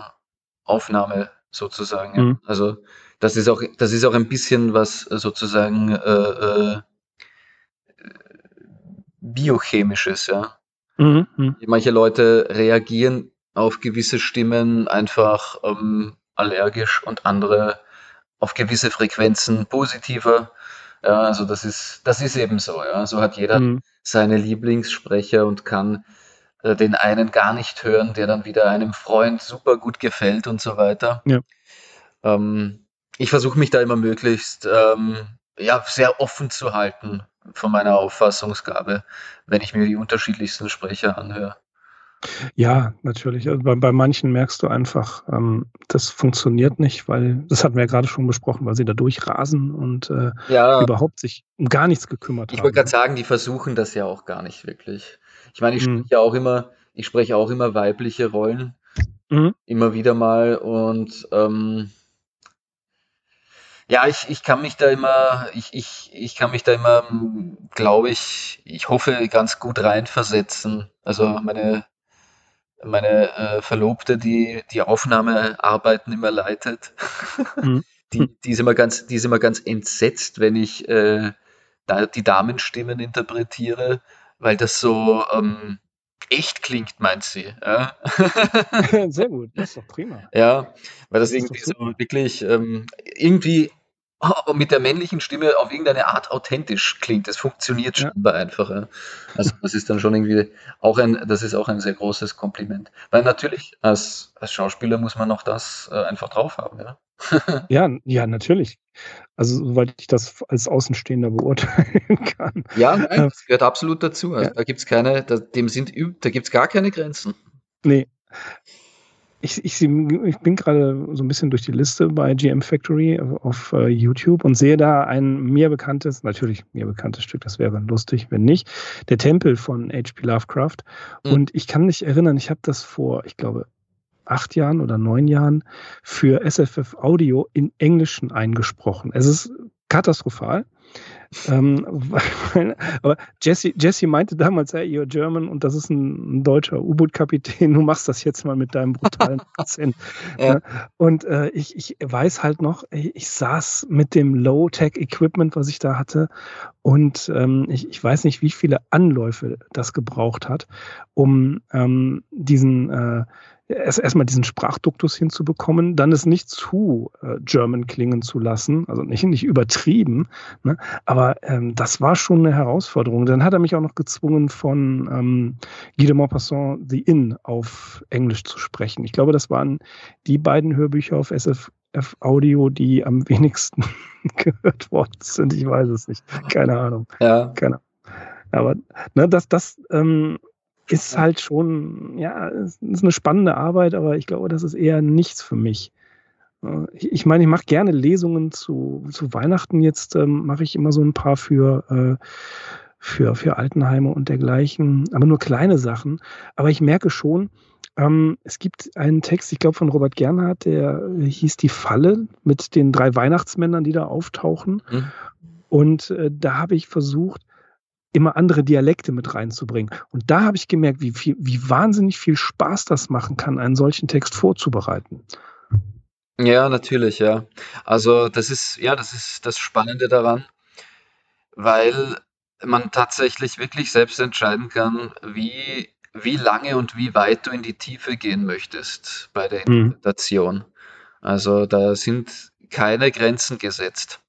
Aufnahme sozusagen. Ja. Mhm. Also das ist auch, das ist auch ein bisschen was sozusagen äh, äh, biochemisches, ja. Mhm. Mhm. Manche Leute reagieren auf gewisse Stimmen einfach ähm, allergisch und andere auf gewisse Frequenzen positiver. Ja, also das ist, das ist eben so, ja. So hat jeder mhm. seine Lieblingssprecher und kann äh, den einen gar nicht hören, der dann wieder einem Freund super gut gefällt und so weiter. Ja. Ähm, ich versuche mich da immer möglichst ähm, ja, sehr offen zu halten von meiner Auffassungsgabe, wenn ich mir die unterschiedlichsten Sprecher anhöre. Ja, natürlich. Also bei, bei manchen merkst du einfach, ähm, das funktioniert nicht, weil, das hatten wir ja gerade schon besprochen, weil sie da durchrasen und äh, Ja, überhaupt sich um gar nichts gekümmert ich haben. wollte gerade sagen, die versuchen das ja auch gar nicht wirklich. Ich meine, ich Mhm. spreche ja auch immer, ich spreche auch immer weibliche Rollen, Mhm. immer wieder mal und ähm, ja, ich, ich kann mich da immer, ich, ich, ich kann mich da immer, glaube ich, ich hoffe, ganz gut reinversetzen. Also meine, meine äh, Verlobte, die die Aufnahmearbeiten immer leitet, Mhm. *laughs* die, die ist immer ganz, die ist immer ganz entsetzt, wenn ich äh, da die Damenstimmen interpretiere, weil das so ähm, echt klingt, meint sie. Ja? *laughs* Sehr gut, das ist doch prima. Ja, weil das Das irgendwie so wirklich ähm, irgendwie mit der männlichen Stimme auf irgendeine Art authentisch klingt. Das funktioniert Ja. scheinbar einfach. Ja. Also das ist dann schon irgendwie auch ein, das ist auch ein sehr großes Kompliment. Weil natürlich als, als Schauspieler muss man noch das äh, einfach drauf haben. Ja. *laughs* Ja, ja, natürlich. Also, soweit ich das als Außenstehender beurteilen *laughs* kann. Ja, nein, Äh, das gehört absolut dazu. Also ja. da gibt's keine, da, dem sind, da gibt's gar keine Grenzen. Nee. Ich, ich, ich bin gerade so ein bisschen durch die Liste bei GM Factory auf, äh, YouTube und sehe da ein mir bekanntes, natürlich mir bekanntes Stück, das wäre lustig, wenn nicht, der Tempel von H.P. Lovecraft. Mhm. Und ich kann mich erinnern, ich habe das vor, ich glaube, acht Jahren oder neun Jahren für SFF Audio in Englischen eingesprochen. Es ist katastrophal. Ähm, *laughs* weil, aber Jesse, Jesse meinte damals, hey, you're German und das ist ein, ein deutscher U-Boot-Kapitän, du machst das jetzt mal mit deinem brutalen *laughs* Akzent. Ja. Ne? Und äh, ich, ich weiß halt noch, ich, ich saß mit dem Low-Tech-Equipment, was ich da hatte, und ähm, ich, ich weiß nicht, wie viele Anläufe das gebraucht hat, um ähm, diesen äh, erst erstmal diesen Sprachduktus hinzubekommen, dann es nicht zu äh, German klingen zu lassen, also nicht, nicht übertrieben, ne? aber ähm, das war schon eine Herausforderung. Dann hat er mich auch noch gezwungen, von ähm, Guy de Maupassant The Inn auf Englisch zu sprechen. Ich glaube, das waren die beiden Hörbücher auf SFF Audio, die am wenigsten *laughs* gehört worden sind. Ich weiß es nicht. Keine Ahnung. Ja. Keine Ahnung. Aber ne, das, das ähm, ist halt schon, ja, ist eine spannende Arbeit, aber ich glaube, das ist eher nichts für mich. Äh, Ich meine, ich mache gerne Lesungen zu, zu Weihnachten. Jetzt ähm, mache ich immer so ein paar für, äh, für, für Altenheime und dergleichen, aber nur kleine Sachen. Aber ich merke schon, ähm, es gibt einen Text, ich glaube von Robert Gernhardt, der hieß Die Falle mit den drei Weihnachtsmännern, die da auftauchen. Hm. Und äh, da habe ich versucht, immer andere Dialekte mit reinzubringen. Und da habe ich gemerkt, wie, viel, wie wahnsinnig viel Spaß das machen kann, einen solchen Text vorzubereiten. Ja, natürlich, ja. Also das ist, ja, das ist das Spannende daran, weil man tatsächlich wirklich selbst entscheiden kann, wie, wie lange und wie weit du in die Tiefe gehen möchtest bei der Mhm. Interpretation. Also da sind keine Grenzen gesetzt.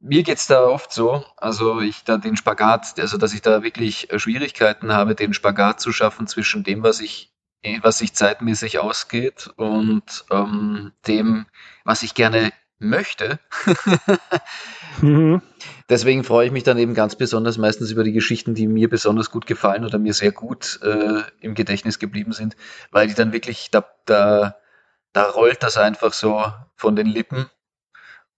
Mir geht's da oft so, also ich da den Spagat, also dass ich da wirklich äh, Schwierigkeiten habe, den Spagat zu schaffen zwischen dem, was ich, eh, was sich zeitmäßig ausgeht und ähm, dem, was ich gerne möchte. Mhm. *laughs* Deswegen freue ich mich dann eben ganz besonders meistens über die Geschichten, die mir besonders gut gefallen oder mir sehr gut äh, im Gedächtnis geblieben sind, weil die dann wirklich, da, da, da rollt das einfach so von den Lippen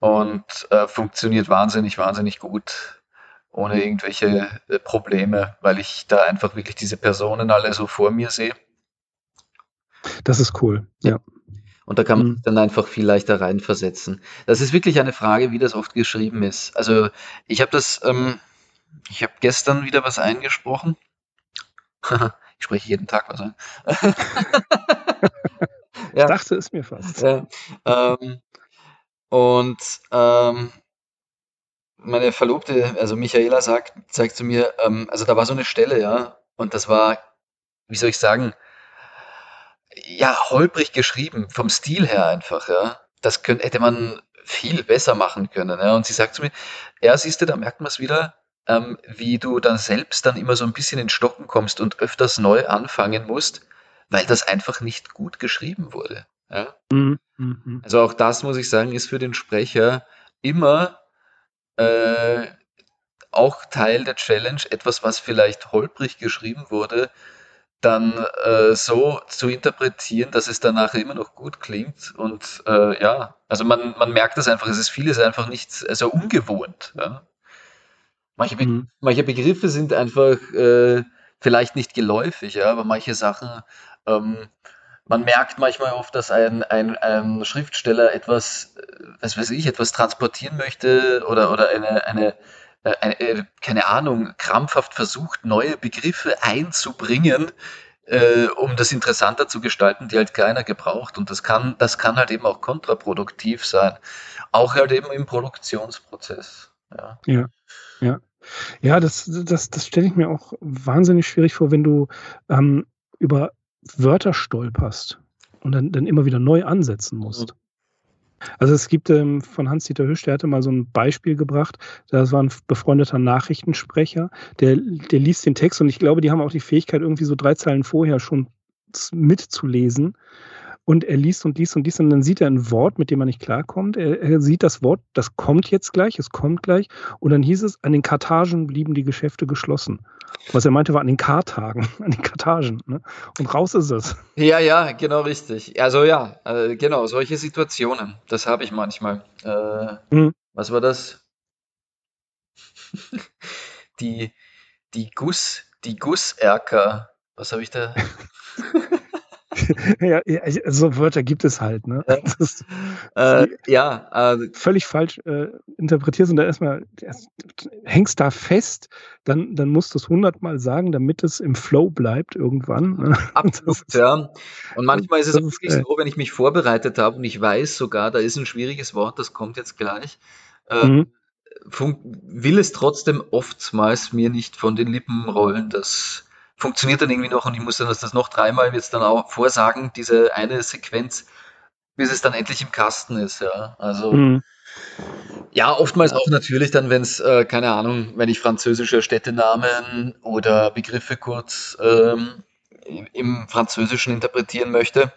und äh, funktioniert wahnsinnig, wahnsinnig gut, ohne irgendwelche äh, Probleme, weil ich da einfach wirklich diese Personen alle so vor mir sehe. Das ist cool. Ja. Und da kann man Mhm. sich dann einfach viel leichter reinversetzen. Das ist wirklich eine Frage, wie das oft geschrieben ist. Also ich habe das, ähm, ich habe gestern wieder was eingesprochen. *laughs* ich spreche jeden Tag was ein. *laughs* *laughs* Ich dachte es mir fast. Ja, ähm, und ähm, meine Verlobte, also Michaela, sagt, sagt zu mir, ähm, also da war so eine Stelle, ja, und das war, wie soll ich sagen, ja, holprig geschrieben, vom Stil her einfach, ja. Das könnte, hätte man viel besser machen können, ja. Und sie sagt zu mir, ja, siehst du, da merkt man es wieder, ähm, wie du dann selbst dann immer so ein bisschen in Stocken kommst und öfters neu anfangen musst, weil das einfach nicht gut geschrieben wurde. Ja? Mhm. Mhm. Also auch das, muss ich sagen, ist für den Sprecher immer äh, auch Teil der Challenge, etwas, was vielleicht holprig geschrieben wurde, dann äh, so zu interpretieren, dass es danach immer noch gut klingt. Und äh, ja, also man, man merkt das einfach, es ist vieles einfach nicht also ungewohnt. Ja? Manche, Be mhm. manche Begriffe sind einfach äh, vielleicht nicht geläufig, ja, aber manche Sachen, ähm, man merkt manchmal oft, dass ein, ein, ein Schriftsteller etwas, was weiß ich, etwas transportieren möchte oder, oder eine, eine, äh, eine, äh, keine Ahnung, krampfhaft versucht, neue Begriffe einzubringen, äh, um das interessanter zu gestalten, die halt keiner gebraucht. Und das kann, das kann halt eben auch kontraproduktiv sein. Auch halt eben im Produktionsprozess. Ja, ja. ja. Ja, das, das, das stelle ich mir auch wahnsinnig schwierig vor, wenn du ähm, über Wörter stolperst und dann, dann immer wieder neu ansetzen musst. Also es gibt ähm, von Hans-Dieter Hüsch, der hatte mal so ein Beispiel gebracht, das war ein befreundeter Nachrichtensprecher, der, der liest den Text und ich glaube, die haben auch die Fähigkeit, irgendwie so drei Zeilen vorher schon mitzulesen und er liest und liest und liest und dann sieht er ein Wort, mit dem er nicht klarkommt. Er, er, sieht das Wort, das kommt jetzt gleich, es kommt gleich. Und dann hieß es, an den Kartagen blieben die Geschäfte geschlossen. Was er meinte, war an den Kartagen, *laughs* an den Kartagen. Ne? Und raus ist es. Ja, ja, genau richtig. Also ja, äh, genau, solche Situationen, das habe ich manchmal. Äh, mhm. Was war das? *laughs* die, die Guss, die Gusserker. Was habe ich da? *laughs* *laughs* ja, so Wörter gibt es halt. Ne? Das, äh, ja, äh, völlig falsch äh, interpretierst und da erstmal hängst da fest, dann, dann musst du es hundertmal sagen, damit es im Flow bleibt irgendwann. Ne? *laughs* Absolut, ist, ja. Und manchmal ist es wirklich ist, so, wenn ich mich vorbereitet habe und ich weiß sogar, da ist ein schwieriges Wort, das kommt jetzt gleich. Äh, mhm. Will es trotzdem oftmals mir nicht von den Lippen rollen, dass funktioniert dann irgendwie noch und ich muss dann das noch dreimal jetzt dann auch vorsagen, diese eine Sequenz, bis es dann endlich im Kasten ist, ja. Also mhm. ja, oftmals auch natürlich dann, wenn es, äh, keine Ahnung, wenn ich französische Städtenamen oder Begriffe kurz ähm, im Französischen interpretieren möchte,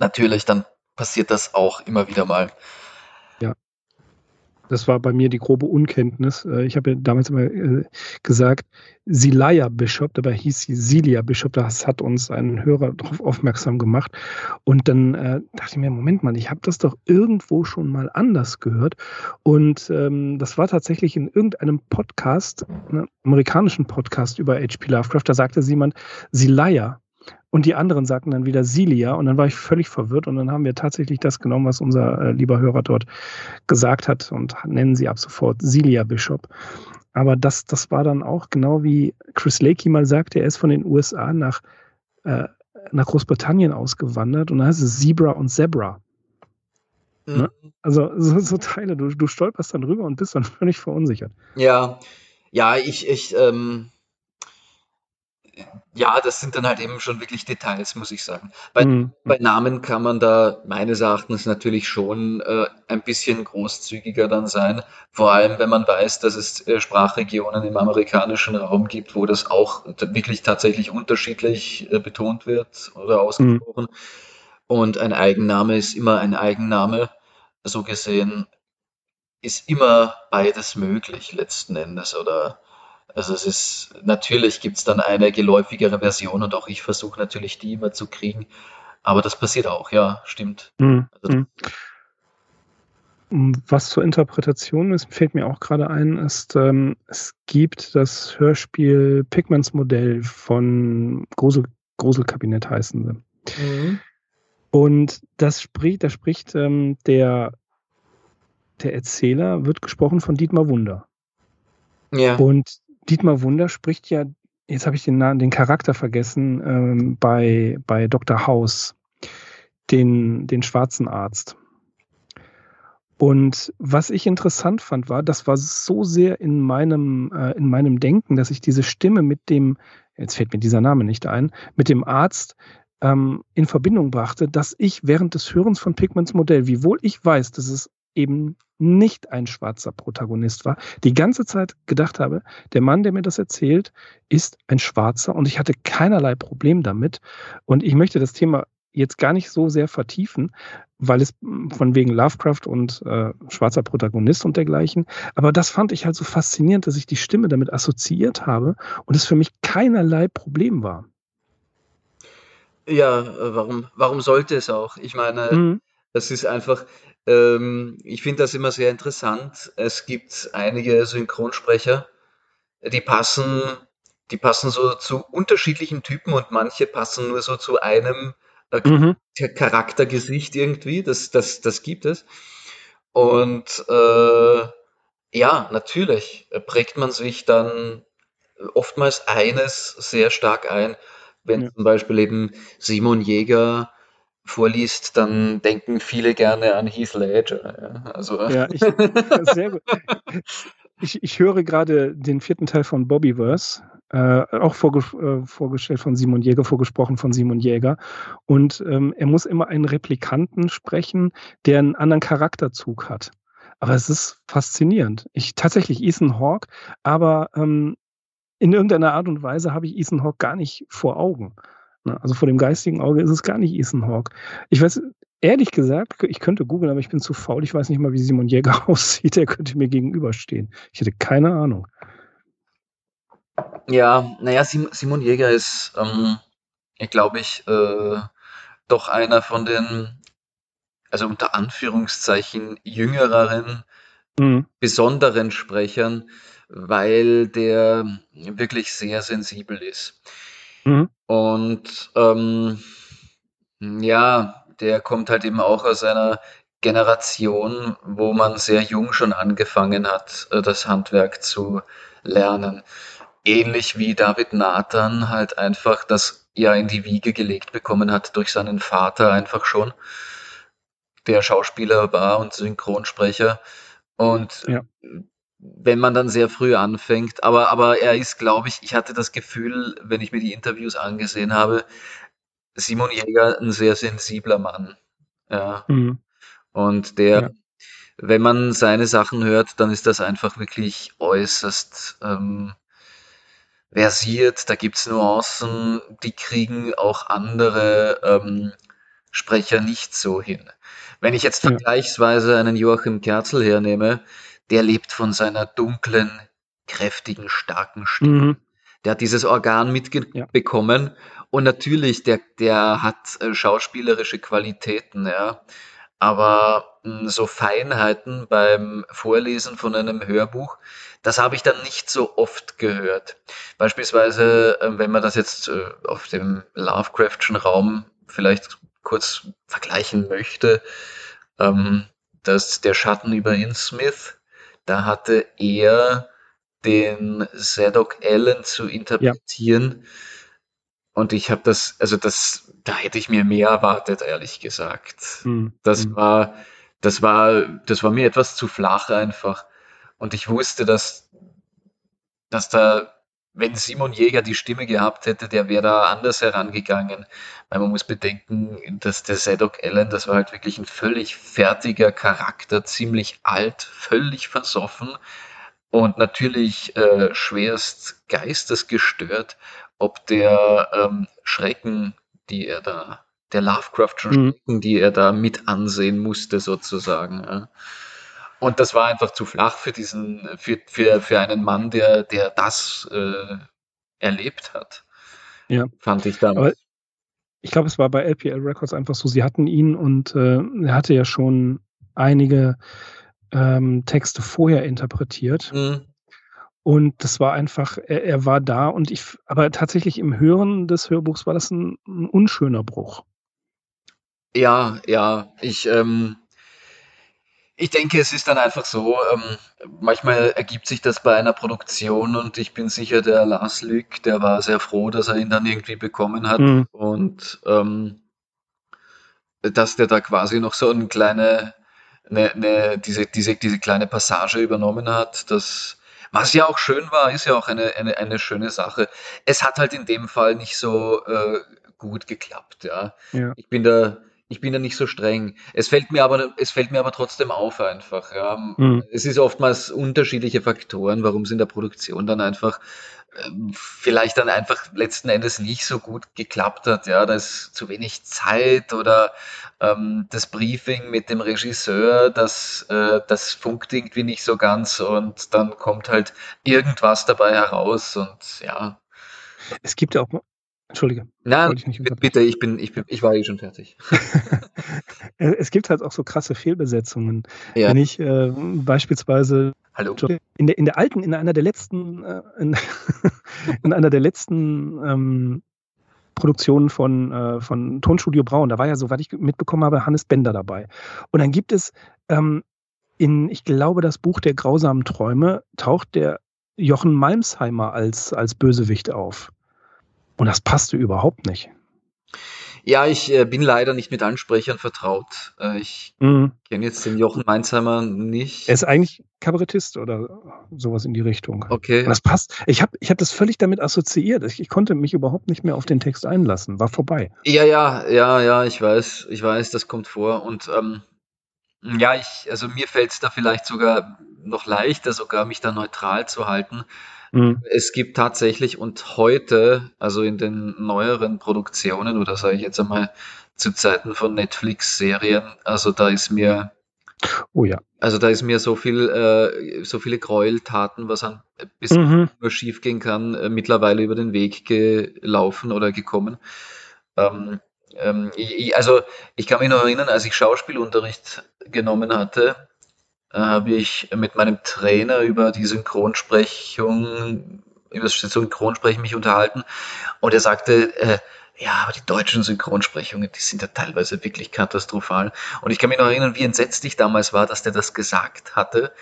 natürlich, dann passiert das auch immer wieder mal. Das war bei mir die grobe Unkenntnis. Äh, ich habe ja damals immer äh, gesagt, Silaya Bishop, dabei hieß sie Silia Bishop. Das hat uns ein Hörer darauf aufmerksam gemacht. Und dann äh, dachte ich mir, Moment mal, ich habe das doch irgendwo schon mal anders gehört. Und ähm, das war tatsächlich in irgendeinem Podcast, einem amerikanischen Podcast über H.P. Lovecraft. Da sagte jemand Silaya. Und die anderen sagten dann wieder Silia und dann war ich völlig verwirrt und dann haben wir tatsächlich das genommen, was unser äh, lieber Hörer dort gesagt hat und nennen sie ab sofort Silia Bishop. Aber das, das war dann auch genau wie Chris Lakey mal sagte, er ist von den USA nach, äh, nach Großbritannien ausgewandert und da heißt es Zebra und Zebra. Mhm. Ne? Also so, so, Teile, du, du stolperst dann drüber und bist dann *laughs* völlig verunsichert. Ja, ja, ich, ich, ähm, ja, das sind dann halt eben schon wirklich Details, muss ich sagen. Bei, mhm. bei Namen kann man da meines Erachtens natürlich schon äh, ein bisschen großzügiger dann sein. Vor allem, wenn man weiß, dass es äh, Sprachregionen im amerikanischen Raum gibt, wo das auch wirklich tatsächlich unterschiedlich äh, betont wird oder ausgesprochen. Mhm. Und ein Eigenname ist immer ein Eigenname. So gesehen ist immer beides möglich letzten Endes oder also es ist, natürlich gibt es dann eine geläufigere Version und auch ich versuche natürlich die immer zu kriegen. Aber das passiert auch, ja, stimmt. Mhm. Also, mhm. was zur Interpretation ist, fällt mir auch gerade ein, ist, ähm, es gibt das Hörspiel Pigments Modell von Grusel, Gruselkabinett heißen sie. Mhm. Und das spricht, da spricht ähm, der, der Erzähler, wird gesprochen von Dietmar Wunder. Ja. Und Dietmar Wunder spricht ja, jetzt habe ich den, Namen, den Charakter vergessen, ähm, bei, bei Dr. House, den, den schwarzen Arzt. Und was ich interessant fand, war, das war so sehr in meinem, äh, in meinem Denken, dass ich diese Stimme mit dem, jetzt fällt mir dieser Name nicht ein, mit dem Arzt ähm, in Verbindung brachte, dass ich während des Hörens von Pigments Modell, wiewohl ich weiß, dass es eben nicht ein schwarzer Protagonist war, die ganze Zeit gedacht habe, der Mann, der mir das erzählt, ist ein Schwarzer und ich hatte keinerlei Problem damit. Und ich möchte das Thema jetzt gar nicht so sehr vertiefen, weil es hm, von wegen Lovecraft und äh, schwarzer Protagonist und dergleichen. Aber das fand ich halt so faszinierend, dass ich die Stimme damit assoziiert habe und es für mich keinerlei Problem war. Ja, äh, warum, warum sollte es auch? Ich meine, mhm. das ist einfach, ähm, ich finde das immer sehr interessant. Es gibt einige Synchronsprecher, die passen, die passen so zu unterschiedlichen Typen und manche passen nur so zu einem äh, mhm. Charaktergesicht irgendwie. Das, das, das gibt es. Und äh, ja, natürlich prägt man sich dann oftmals eines sehr stark ein. Wenn ja. zum Beispiel eben Simon Jäger vorliest, dann denken viele gerne an Heath Ledger. Ja, also. ja ich, *laughs* sehr gut. Ich, ich höre gerade den vierten Teil von Bobbyverse, äh, auch vorge äh, vorgestellt von Simon Jäger, vorgesprochen von Simon Jäger. Und ähm, er muss immer einen Replikanten sprechen, der einen anderen Charakterzug hat. Aber es ist faszinierend. Ich tatsächlich Ethan Hawke, aber ähm, in irgendeiner Art und Weise habe ich Ethan Hawke gar nicht vor Augen. Ne? Also vor dem geistigen Auge ist es gar nicht Ethan Hawke. Ich weiß, ehrlich gesagt, ich könnte googeln, aber ich bin zu faul. Ich weiß nicht mal, wie Simon Jäger *laughs* aussieht. Er könnte mir gegenüberstehen. Ich hätte keine Ahnung. Ja, naja, Simon Jäger ist, ähm, glaube ich, äh, doch einer von den, also unter Anführungszeichen, jüngereren, mhm. besonderen Sprechern, weil der wirklich sehr sensibel ist. Mhm. Und ähm, ja, der kommt halt eben auch aus einer Generation, wo man sehr jung schon angefangen hat, äh, das Handwerk zu lernen. Ähnlich wie David Nathan halt einfach das ja in die Wiege gelegt bekommen hat durch seinen Vater einfach schon, der Schauspieler war und Synchronsprecher. Und ja wenn man dann sehr früh anfängt. Aber, aber er ist, glaube ich, ich hatte das Gefühl, wenn ich mir die Interviews angesehen habe, Simon Jäger ein sehr sensibler Mann. Ja. Mhm. Und der, ja. wenn man seine Sachen hört, dann ist das einfach wirklich äußerst ähm, versiert. Da gibt's Nuancen, die kriegen auch andere ähm, Sprecher nicht so hin. Wenn ich jetzt vergleichsweise einen Joachim Kerzel hernehme, der lebt von seiner dunklen, kräftigen, starken Stimme. Mhm. Der hat dieses Organ mitbekommen ja. und natürlich, der, der hat äh, schauspielerische Qualitäten, ja. Aber mh, hm, so Feinheiten beim Vorlesen von einem Hörbuch, das habe ich dann nicht so oft gehört. Beispielsweise, äh, wenn man das jetzt äh, auf dem Lovecraftschen Raum vielleicht kurz vergleichen möchte, ähm, dass der Schatten über Innsmouth da hatte er den Zadok Allen zu interpretieren. Ja. Und ich habe das, also das, da hätte ich mir mehr erwartet, ehrlich gesagt. Mhm. Das mhm. war, das war, das war mir etwas zu flach einfach. Und ich wusste, dass, dass da wenn Simon Jäger die Stimme gehabt hätte, der wäre da anders herangegangen. Weil man muss bedenken, dass der Zadok Allen, das war halt wirklich ein völlig fertiger Charakter, ziemlich alt, völlig versoffen und natürlich äh, schwerst geistesgestört, ob der ähm, Schrecken, die er da, der Lovecraftschen mhm. Schrecken, die er da mit ansehen musste, sozusagen. Ja. Und das war einfach zu flach für diesen, für, für, für einen Mann, der, der das äh, erlebt hat. Ja. Fand ich damals. Aber ich glaube, es war bei LPL Records einfach so, sie hatten ihn und äh, er hatte ja schon einige ähm, Texte vorher interpretiert. Mhm. Und das war einfach, er, er, war da und ich, aber tatsächlich im Hören des Hörbuchs war das ein, ein unschöner Bruch. Ja, ja, ich, ähm, ich denke, es ist dann einfach so, ähm, manchmal ergibt sich das bei einer Produktion und ich bin sicher, der Lars Lück, der war sehr froh, dass er ihn dann irgendwie bekommen hat mhm. und ähm, dass der da quasi noch so eine kleine, eine, eine, diese, diese, diese kleine Passage übernommen hat, das, was ja auch schön war, ist ja auch eine, eine, eine schöne Sache. Es hat halt in dem Fall nicht so äh, gut geklappt, ja. ja. Ich bin da ich bin da nicht so streng. Es fällt mir aber, es fällt mir aber trotzdem auf einfach. Ja. Mhm. Es ist oftmals unterschiedliche Faktoren, warum es in der Produktion dann einfach ähm, vielleicht dann einfach letzten Endes nicht so gut geklappt hat. Ja, da ist zu wenig Zeit oder ähm, das Briefing mit dem Regisseur, das, äh, das funkt irgendwie nicht so ganz und dann kommt halt irgendwas dabei heraus und ja. Es gibt ja auch Entschuldige. Nein, ich bitte, ich bin, ich bin, ich war eh schon fertig. *laughs* es gibt halt auch so krasse Fehlbesetzungen. Ja. Wenn ich äh, beispielsweise Hallo. In der, in der alten, in einer der letzten, äh, in, *laughs* in, einer der letzten ähm, Produktionen von, äh, von Tonstudio Braun, da war ja, soweit ich mitbekommen habe, Hannes Bender dabei. Und dann gibt es ähm, in, ich glaube, das Buch der grausamen Träume taucht der Jochen Malmsheimer als, als Bösewicht auf. Und das passte überhaupt nicht. Ja, ich äh, bin leider nicht mit Ansprechern vertraut. Äh, ich mhm. kenne jetzt den Jochen Mainzheimer nicht. Er ist eigentlich Kabarettist oder sowas in die Richtung. Okay. Und das passt. Ich habe ich hab das völlig damit assoziiert. Ich, ich, konnte mich überhaupt nicht mehr auf den Text einlassen. War vorbei. Ja, ja, ja, ja, ich weiß. Ich weiß, das kommt vor. Und ähm, ja, ich, also mir fällt es da vielleicht sogar noch leichter, sogar mich da neutral zu halten Mhm. Es gibt tatsächlich und heute, also in den neueren Produktionen oder sage ich jetzt einmal zu Zeiten von Netflix-Serien, also da ist mir Oh ja. Also da ist mir so viel, äh, so viele Gräueltaten, was an bis mhm. nur schief gehen kann, äh, mittlerweile über den Weg gelaufen oder gekommen. Ähm, ähm, ich, also ich kann mich noch erinnern, als ich Schauspielunterricht genommen hatte, habe ich mit meinem Trainer über die Synchronsprechung, über das Synchronsprechen mich unterhalten und er sagte, äh, ja, aber die deutschen Synchronsprechungen, die sind ja teilweise wirklich katastrophal. Und ich kann mich noch erinnern, wie entsetzt ich damals war, dass der das gesagt hatte,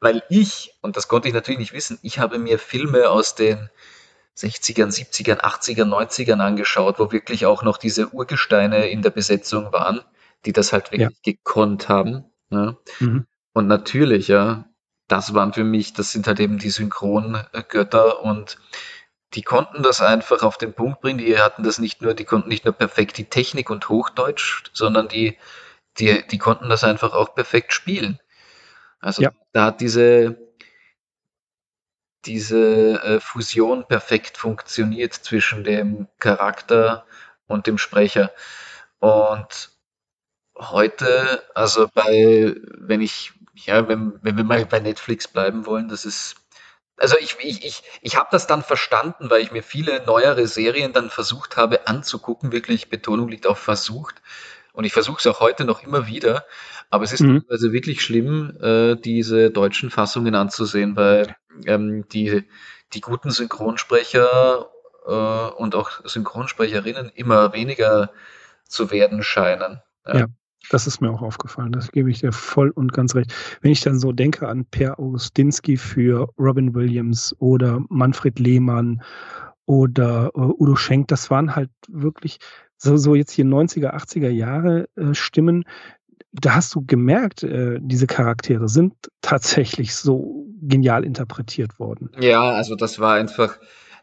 weil ich, und das konnte ich natürlich nicht wissen, ich habe mir Filme aus den 60ern, 70ern, 80ern, 90ern angeschaut, wo wirklich auch noch diese Urgesteine in der Besetzung waren, die das halt wirklich ja. gekonnt haben. Ja. Mhm. Und natürlich, ja, das waren für mich, das sind halt eben die Synchrongötter und die konnten das einfach auf den Punkt bringen. Die hatten das nicht nur, die konnten nicht nur perfekt die Technik und Hochdeutsch, sondern die, die, die konnten das einfach auch perfekt spielen. Also ja. da hat diese, diese äh, Fusion perfekt funktioniert zwischen dem Charakter und dem Sprecher. Und heute, also bei, wenn ich, ja, wenn, wenn wir mal bei Netflix bleiben wollen, das ist, also ich, ich, ich, ich habe das dann verstanden, weil ich mir viele neuere Serien dann versucht habe anzugucken, wirklich Betonung liegt auf versucht. Und ich versuche es auch heute noch immer wieder. Aber es ist mhm. also wirklich schlimm, äh, diese deutschen Fassungen anzusehen, weil ähm, die, die guten Synchronsprecher äh, und auch Synchronsprecherinnen immer weniger zu werden scheinen. Ja. ja. Das ist mir auch aufgefallen. Das gebe ich dir voll und ganz recht. Wenn ich dann so denke an Per Augustinski für Robin Williams oder Manfred Lehmann oder uh, Udo Schenk, das waren halt wirklich so, so jetzt hier 90er, 80er Jahre äh, Stimmen. Da hast du gemerkt, äh, diese Charaktere sind tatsächlich so genial interpretiert worden. Ja, also das war einfach,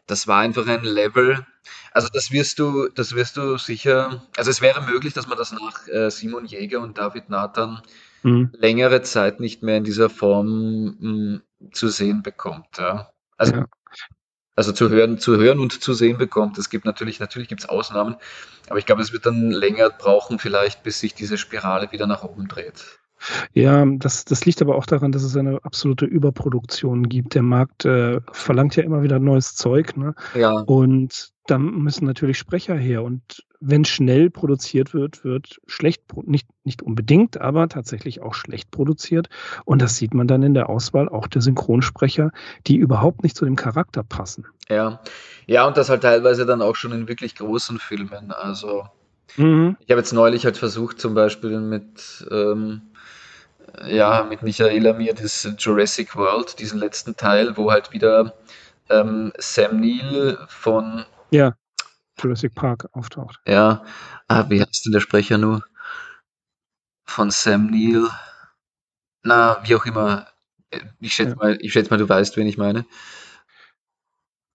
das war einfach ein Level. Also das wirst du, das wirst du sicher. Also es wäre möglich, dass man das nach äh, Simon Jäger und David Nathan mhm. längere Zeit nicht mehr in dieser Form mh, hm, zu sehen bekommt. Ja. Also, ja. also zu hören, zu hören und zu sehen bekommt. Es gibt natürlich, natürlich gibt es Ausnahmen, aber ich glaube, es wird dann länger brauchen, vielleicht, bis sich diese Spirale wieder nach oben dreht. Ja, das, das liegt aber auch daran, dass es eine absolute Überproduktion gibt. Der Markt äh, verlangt ja immer wieder neues Zeug. Ne? Ja. Und da müssen natürlich Sprecher her. Und wenn schnell produziert wird, wird schlecht, nicht, nicht unbedingt, aber tatsächlich auch schlecht produziert. Und das sieht man dann in der Auswahl auch der Synchronsprecher, die überhaupt nicht zu dem Charakter passen. Ja, ja, und das halt teilweise dann auch schon in wirklich großen Filmen. Also mhm. ich habe jetzt neulich halt versucht, zum Beispiel mit ähm, ja, mit Michaela mir das Jurassic World, diesen letzten Teil, wo halt wieder ähm, Sam Neill von ja, Jurassic Park auftaucht. Ja, ah, wie heißt denn der Sprecher nur? Von Sam Neill. Na, wie auch immer. Ich schätze ja. mal, ich schätze mal, du weißt, wen ich meine.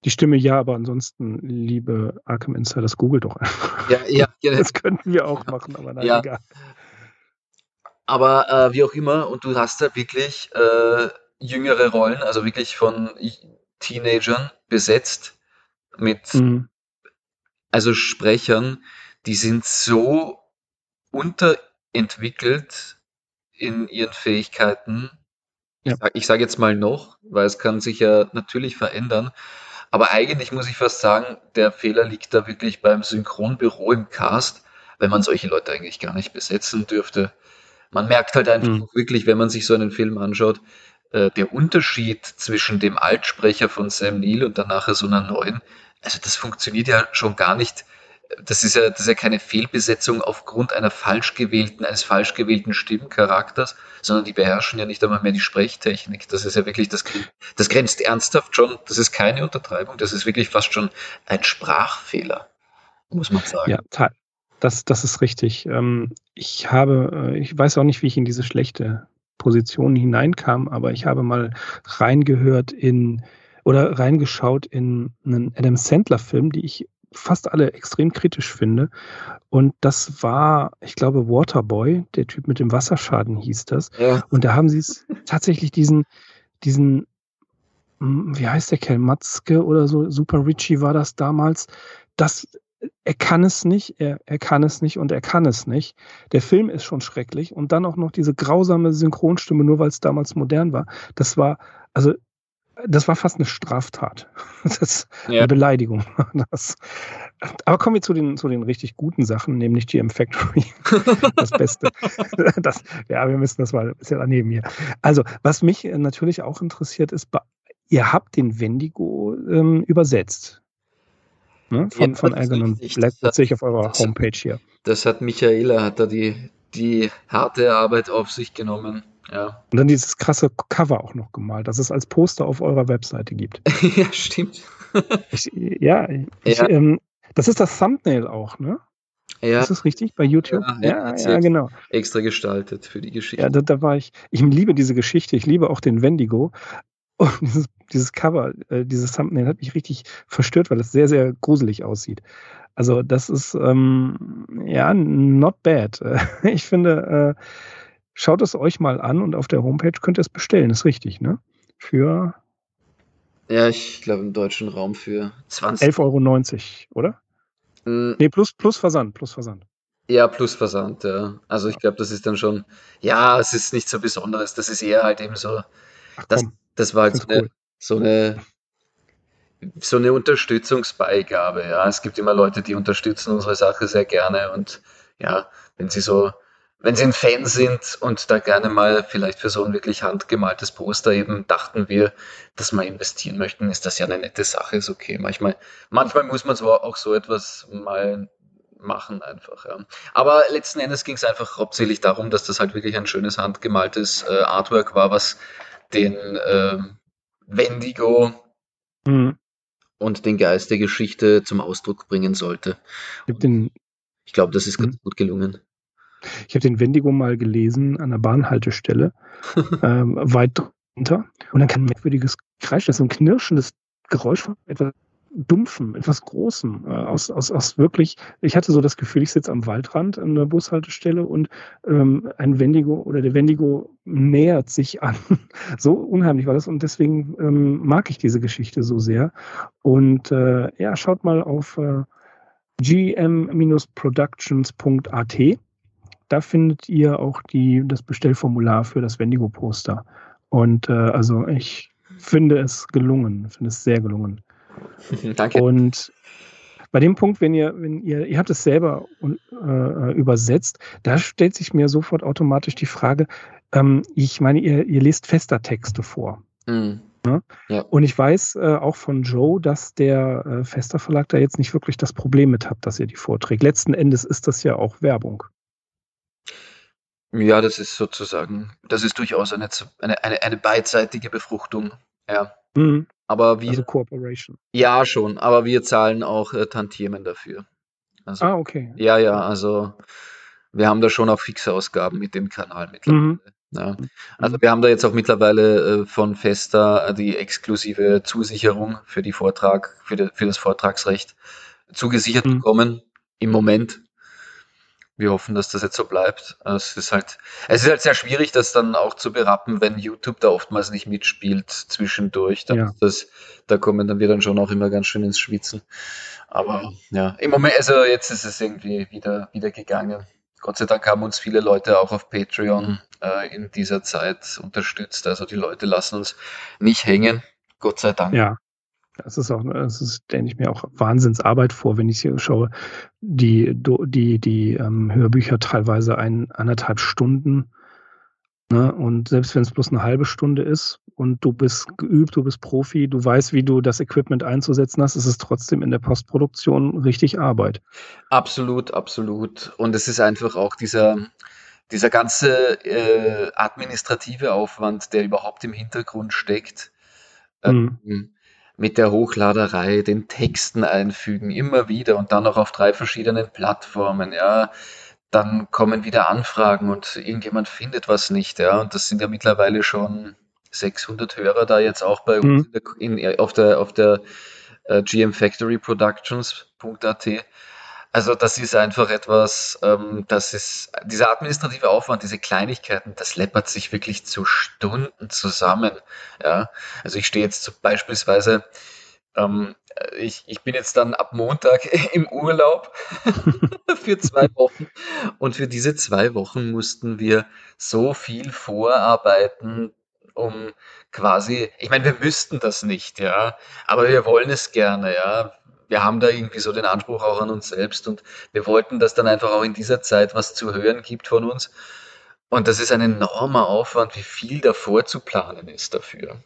Die Stimme ja, aber ansonsten, liebe Arkham Insiders, google doch einfach. Ja, ja, ja. *laughs* Das könnten wir auch machen, aber nein, Ja. egal. Aber äh, wie auch immer, und du hast da wirklich äh, jüngere Rollen, also wirklich von Teenagern besetzt mit Mhm. also Sprechern, die sind so unterentwickelt in ihren Fähigkeiten. Ja. Ich sag- Ich sage jetzt mal noch, weil es kann sich ja natürlich verändern. Aber eigentlich muss ich fast sagen, der Fehler liegt da wirklich beim Synchronbüro im Cast, weil man solche Leute eigentlich gar nicht besetzen dürfte. Man merkt halt einfach Mhm. wirklich, wenn man sich so einen Film anschaut, äh, der Unterschied zwischen dem Altsprecher von Sam Neill und dann nachher so einer neuen, also das funktioniert ja schon gar nicht. Das ist ja, das ist ja keine Fehlbesetzung aufgrund einer falsch gewählten, eines falsch gewählten Stimmcharakters, sondern die beherrschen ja nicht einmal mehr die Sprechtechnik. Das ist ja wirklich, das, das grenzt ernsthaft schon, das ist keine Untertreibung, das ist wirklich fast schon ein Sprachfehler, muss man sagen. Ja, das, das ist richtig. Ähm, ich habe, äh, ich weiß auch nicht, wie ich in diese schlechte Position hineinkam, aber ich habe mal reingehört in oder reingeschaut in einen Adam Sandler-Film, die ich fast alle extrem kritisch finde. Und das war, ich glaube, Waterboy, der Typ mit dem Wasserschaden hieß das. Ja. Und da haben sie es tatsächlich diesen, diesen, hm, wie heißt der Kerl, Matzke oder so, Super Richie war das damals. Das, er kann es nicht, er, er kann es nicht und er kann es nicht. Der Film ist schon schrecklich und dann auch noch diese grausame Synchronstimme, nur weil es damals modern war. Das war, also, das war fast eine Straftat. *laughs* Das ist Ja. eine Beleidigung. Das, aber kommen wir zu den, zu den richtig guten Sachen, nämlich GM Factory. *laughs* Das Beste. Das, ja, wir müssen das mal ein bisschen daneben hier. Also, was mich natürlich auch interessiert, ist, ihr habt den Wendigo ähm, übersetzt. Ne? Von, Ja, von richtig. Black, Das das hat- sehe ich auf eurer Homepage hier. Das hat Michaela, hat da die, die harte Arbeit auf sich genommen. Ja. Und dann dieses krasse Cover auch noch gemalt, das es als Poster auf eurer Webseite gibt. *laughs* ja, stimmt. *laughs* Ich, ja, ich, Ja. Ähm, das ist das Thumbnail auch, ne? Ja, Ist das richtig bei YouTube? Ja, ja, ja, genau. extra gestaltet für die Geschichte. Ja, da, da war ich. Ich liebe diese Geschichte. Ich liebe auch den Wendigo. Und *laughs* dieses, dieses Cover, äh, dieses Thumbnail hat mich richtig verstört, weil es sehr, sehr gruselig aussieht. Also, das ist, ähm, ja, not bad. *laughs* Ich finde, äh, schaut es euch mal an und auf der Homepage könnt ihr es bestellen. Ist richtig, ne? Für Ja, ich glaube im deutschen Raum für 20. 11,90 Euro, oder? Mm, Nee, plus, plus Versand, plus Versand. Ja, plus Versand, ja. Also ich glaube, das ist dann schon, ja, es ist nichts so Besonderes. Das ist eher halt eben so, Ach das, das war halt eine, cool. so eine, so eine Unterstützungsbeigabe, ja. Es gibt immer Leute, die unterstützen unsere Sache sehr gerne und ja, wenn sie so, wenn sie ein Fan sind und da gerne mal vielleicht für so ein wirklich handgemaltes Poster eben dachten wir, dass wir investieren möchten, ist das ja eine nette Sache, ist okay. Manchmal, manchmal muss man so auch so etwas mal machen einfach. Ja. Aber letzten Endes ging es einfach hauptsächlich darum, dass das halt wirklich ein schönes handgemaltes äh, Artwork war, was den ähm, Wendigo Mhm. und den Geist der Geschichte zum Ausdruck bringen sollte. Ich habe Ich glaube, das ist ganz Mhm. gut gelungen. ich hab den Wendigo mal gelesen an der Bahnhaltestelle, *laughs* ähm, weit drunter. Und dann kam ein merkwürdiges Kreisch, das ist so ein knirschendes Geräusch von etwas Dumpfen, etwas Großem. Äh, aus, aus, aus wirklich, ich hatte so das Gefühl, ich sitze am Waldrand an der Bushaltestelle und ähm, ein Wendigo oder der Wendigo nähert sich an. *laughs* so unheimlich war das und deswegen ähm, mag ich diese Geschichte so sehr. Und äh, ja, schaut mal auf äh, gm-productions.at. Da findet ihr auch die, das Bestellformular für das Wendigo-Poster. Und äh, also ich finde es gelungen, finde es sehr gelungen. *laughs* Danke. Und bei dem Punkt, wenn ihr, wenn ihr, ihr habt es selber äh, übersetzt, da stellt sich mir sofort automatisch die Frage, ähm, ich meine, ihr, ihr lest fester Texte vor. Mhm. Und ich weiß äh, auch von Joe, dass der äh, Fester Verlag da jetzt nicht wirklich das Problem mit hat, dass ihr die vorträgt. Letzten Endes ist das ja auch Werbung. Ja, das ist sozusagen, das ist durchaus eine, eine, eine, eine beidseitige Befruchtung. Ja. Mhm. Aber wir, Also Cooperation. ja schon, aber wir zahlen auch äh, Tantiemen dafür. Also, Ah, okay. ja, ja, also wir haben da schon auch fixe Ausgaben mit dem Kanal mittlerweile. Mhm. Ja. Also wir haben da jetzt auch mittlerweile äh, von Festa die exklusive Zusicherung für die Vortrag, für, die, für das Vortragsrecht zugesichert mhm. bekommen im Moment. Wir hoffen, dass das jetzt so bleibt. Es ist halt, es ist halt sehr schwierig, das dann auch zu berappen, wenn YouTube da oftmals nicht mitspielt zwischendurch. Ja. das, da kommen dann wir dann schon auch immer ganz schön ins Schwitzen. Aber ja, im Moment, also jetzt ist es irgendwie wieder, wieder gegangen. Gott sei Dank haben uns viele Leute auch auf Patreon äh, in dieser Zeit unterstützt. Also die Leute lassen uns nicht hängen. Gott sei Dank. Ja. Das ist auch, das ist, denke ich mir auch Wahnsinnsarbeit vor, wenn ich hier schaue. Die, die, die ähm, Hörbücher teilweise ein, anderthalb Stunden. Ne? Und selbst wenn es bloß eine halbe Stunde ist und du bist geübt, du bist Profi, du weißt, wie du das Equipment einzusetzen hast, ist es trotzdem in der Postproduktion richtig Arbeit. Absolut, absolut. Und es ist einfach auch dieser, dieser ganze äh, administrative Aufwand, der überhaupt im Hintergrund steckt. Mhm. Ähm, mit der Hochladerei, den Texten einfügen, immer wieder und dann noch auf drei verschiedenen Plattformen, ja. Dann kommen wieder Anfragen und irgendjemand findet was nicht, ja. Und das sind ja mittlerweile schon 600 Hörer da jetzt auch bei uns mhm. der, in, auf der, auf der äh, gmfactoryproductions.at. Also das ist einfach etwas, ähm, das ist, dieser administrative Aufwand, diese Kleinigkeiten, das läppert sich wirklich zu Stunden zusammen. Ja, also ich stehe jetzt so beispielsweise, ähm, ich, ich bin jetzt dann ab Montag *laughs* im Urlaub *laughs* für zwei *laughs* Wochen. Und für diese zwei Wochen mussten wir so viel vorarbeiten, um quasi, ich meine, wir müssten das nicht, ja, aber wir wollen es gerne, ja wir haben da irgendwie so den Anspruch auch an uns selbst und wir wollten, dass dann einfach auch in dieser Zeit was zu hören gibt von uns. Und das ist ein enormer Aufwand, wie viel davor zu planen ist dafür.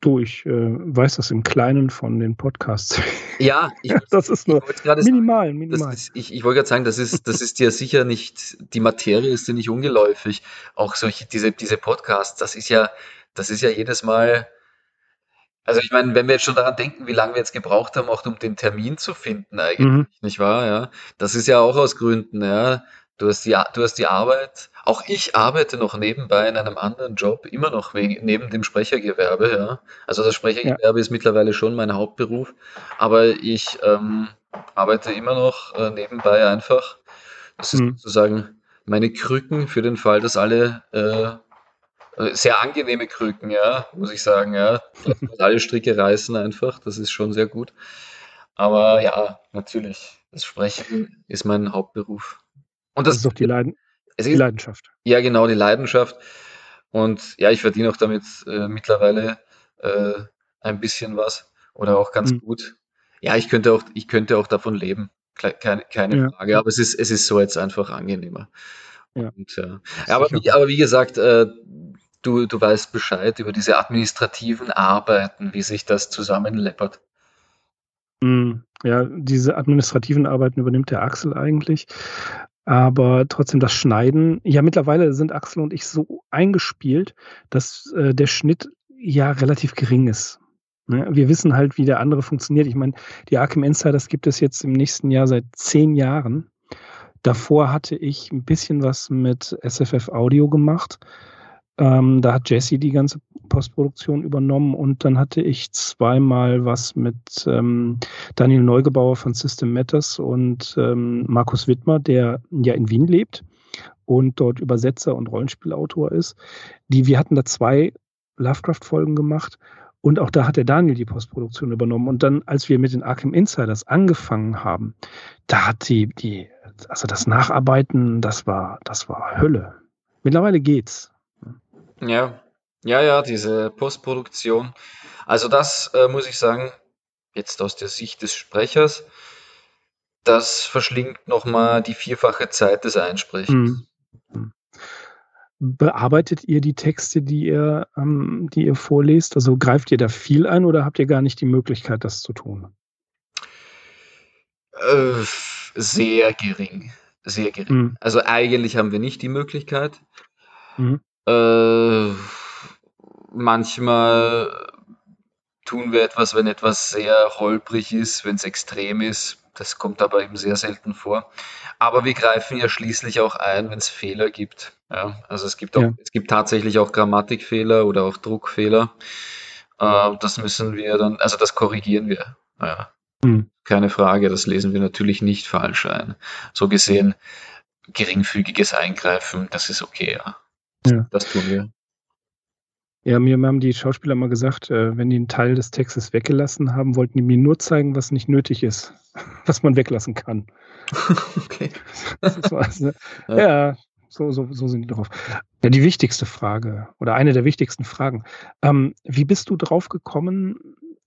Du, ich äh, weiß das im Kleinen von den Podcasts. *laughs* Ja, ich, *laughs* das ist nur minimal, minimal. Ist, ich, ich wollte gerade sagen, das ist, das ist dir sicher nicht, die Materie ist dir nicht ungeläufig. Auch solche, diese, diese Podcasts, das ist ja, das ist ja jedes Mal, also ich meine, wenn wir jetzt schon daran denken, wie lange wir jetzt gebraucht haben, auch um den Termin zu finden eigentlich, mhm. nicht wahr? Ja, das ist ja auch aus Gründen, ja. Du hast die, du hast die Arbeit. Auch ich arbeite noch nebenbei in einem anderen Job, immer noch wegen, neben dem Sprechergewerbe, ja. Also das Sprechergewerbe ja. ist mittlerweile schon mein Hauptberuf, aber ich ähm, arbeite immer noch äh, nebenbei einfach. Das ist mhm. sozusagen meine Krücken für den Fall, dass alle äh, sehr angenehme Krücken, ja, muss ich sagen, ja. alle Stricke reißen einfach, das ist schon sehr gut. Aber ja, natürlich, das Sprechen ist mein Hauptberuf. Und das, das ist doch die, Leiden die Leidenschaft. Ja, genau, die Leidenschaft. Und ja, ich verdiene auch damit äh, mittlerweile äh, ein bisschen was oder auch ganz mhm. gut. Ja, ich könnte auch, ich könnte auch davon leben, keine, keine ja. Frage. Aber es ist, es ist so jetzt einfach angenehmer. Ja. Und, äh, aber, wie, aber wie gesagt, äh, du, du weißt Bescheid über diese administrativen Arbeiten, wie sich das zusammenleppert. Mm, ja, diese administrativen Arbeiten übernimmt der Axel eigentlich. Aber trotzdem das Schneiden, ja, mittlerweile sind Axel und ich so eingespielt, dass äh, der Schnitt ja relativ gering ist. Ne? Wir wissen halt, wie der andere funktioniert. Ich meine, die Arkham Insiders gibt es jetzt im nächsten Jahr seit zehn Jahren. Davor hatte ich ein bisschen was mit SFF Audio gemacht. Ähm, da hat Jesse die ganze Postproduktion übernommen und dann hatte ich zweimal was mit ähm, Daniel Neugebauer von System Matters und ähm, Markus Wittmer, der ja in Wien lebt und dort Übersetzer und Rollenspielautor ist. Die, wir hatten da zwei Lovecraft-Folgen gemacht und auch da hat der Daniel die Postproduktion übernommen. Und dann, als wir mit den Arkham Insiders angefangen haben, da hat die, die, also das Nacharbeiten, das war, das war Hölle. Mittlerweile geht's. Ja, ja, ja, diese Postproduktion. Also das äh, muss ich sagen, jetzt aus der Sicht des Sprechers, das verschlingt nochmal die vierfache Zeit des Einsprechens. Mhm. Bearbeitet ihr die Texte, die ihr, ähm, die ihr vorlest? Also greift ihr da viel ein oder habt ihr gar nicht die Möglichkeit, das zu tun? Äh, sehr gering. Sehr gering. Mhm. Also eigentlich haben wir nicht die Möglichkeit. Mhm. Äh, manchmal tun wir etwas, wenn etwas sehr holprig ist, wenn es extrem ist. Das kommt aber eben sehr selten vor. Aber wir greifen ja schließlich auch ein, wenn es Fehler gibt. Ja, also es gibt auch, ja. es gibt tatsächlich auch Grammatikfehler oder auch Druckfehler. Äh, das müssen wir dann, also das korrigieren wir. Ja. Hm. Keine Frage, das lesen wir natürlich nicht falsch ein. So gesehen, geringfügiges Eingreifen, das ist okay, ja. Ja. Das tun wir. Ja, mir haben die Schauspieler mal gesagt, äh, wenn die einen Teil des Textes weggelassen haben, wollten die mir nur zeigen, was nicht nötig ist, *laughs* was man weglassen kann. *laughs* okay. *laughs* Ne? ja. ja, so, so, so sind die drauf. Ja, die wichtigste Frage oder eine der wichtigsten Fragen. Ähm, wie bist du drauf gekommen,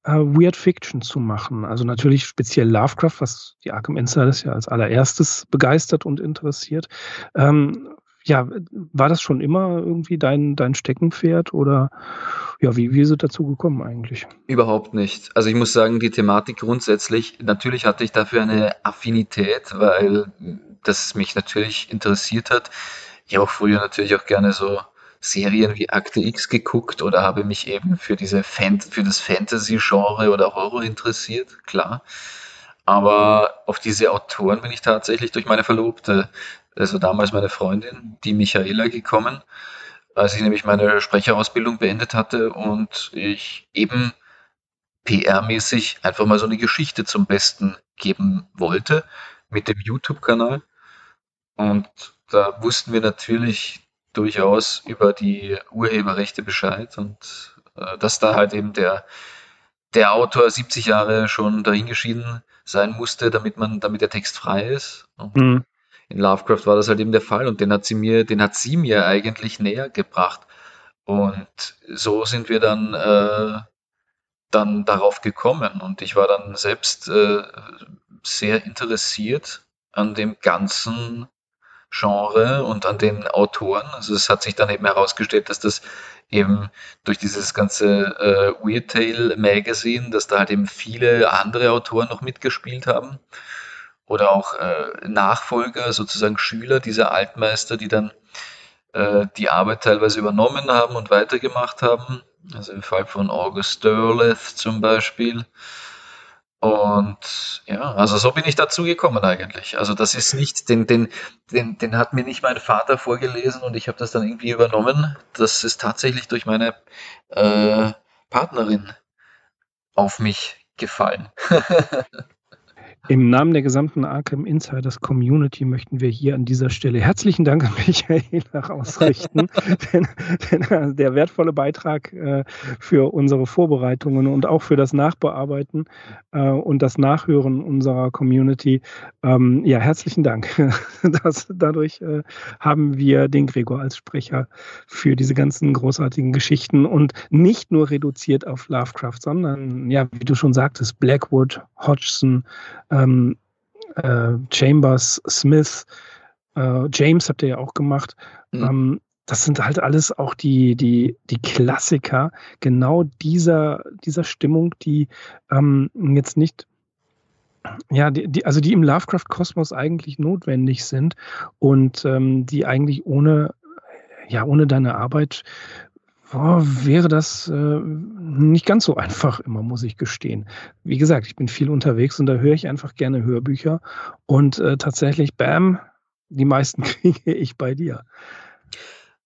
äh, Weird Fiction zu machen? Also natürlich speziell Lovecraft, was die Arkham Insiders ja als allererstes begeistert und interessiert. Ähm, ja, war das schon immer irgendwie dein, dein Steckenpferd oder ja, wie, wie ist es dazu gekommen eigentlich? Überhaupt nicht. Also ich muss sagen, die Thematik grundsätzlich, natürlich hatte ich dafür eine Affinität, weil das mich natürlich interessiert hat. Ich habe auch früher natürlich auch gerne so Serien wie Akte X geguckt oder habe mich eben für diese Fan für das Fantasy-Genre oder Horror interessiert, klar. Aber auf diese Autoren bin ich tatsächlich durch meine Verlobte also damals meine Freundin, die Michaela, gekommen, als ich nämlich meine Sprecherausbildung beendet hatte und ich eben PR-mäßig einfach mal so eine Geschichte zum Besten geben wollte mit dem YouTube-Kanal. Und da wussten wir natürlich durchaus über die Urheberrechte Bescheid und äh, dass da halt eben der, der Autor 70 Jahre schon dahingeschieden sein musste, damit man, damit der Text frei ist. Mhm in Lovecraft war das halt eben der Fall und den hat sie mir, den hat sie mir eigentlich näher gebracht. Und so sind wir dann, äh, dann darauf gekommen und ich war dann selbst äh, sehr interessiert an dem ganzen Genre und an den Autoren. Also es hat sich dann eben herausgestellt, dass das eben durch dieses ganze äh, Weird Tale Magazine, dass da halt eben viele andere Autoren noch mitgespielt haben oder auch äh, Nachfolger, sozusagen Schüler dieser Altmeister, die dann äh, die Arbeit teilweise übernommen haben und weitergemacht haben. Also im Fall von August Derleth zum Beispiel. Und ja, also so bin ich dazu gekommen eigentlich. Also das ist nicht, den, den, den, den hat mir nicht mein Vater vorgelesen und ich habe das dann irgendwie übernommen. Das ist tatsächlich durch meine äh, Partnerin auf mich gefallen. *laughs* Im Namen der gesamten Arkham Insiders Community möchten wir hier an dieser Stelle herzlichen Dank an Michaela *laughs* ausrichten, *laughs* denn, denn, äh, der wertvolle Beitrag äh, für unsere Vorbereitungen und auch für das Nachbearbeiten äh, und das Nachhören unserer Community. Ähm, ja, herzlichen Dank. *laughs* Das, dadurch äh, haben wir den Gregor als Sprecher für diese ganzen großartigen Geschichten und nicht nur reduziert auf Lovecraft, sondern, ja, wie du schon sagtest, Blackwood, Hodgson, ähm, äh, Chambers, Smith, äh, James habt ihr ja auch gemacht. Mhm. Ähm, das sind halt alles auch die, die, die Klassiker genau dieser, dieser Stimmung, die ähm, jetzt nicht, ja, die, die, also die im Lovecraft-Kosmos eigentlich notwendig sind und ähm, die eigentlich ohne, ja, ohne deine Arbeit oh, wäre das äh, nicht ganz so einfach immer, muss ich gestehen. Wie gesagt, ich bin viel unterwegs und da höre ich einfach gerne Hörbücher und äh, tatsächlich, bam, die meisten *laughs* kriege ich bei dir.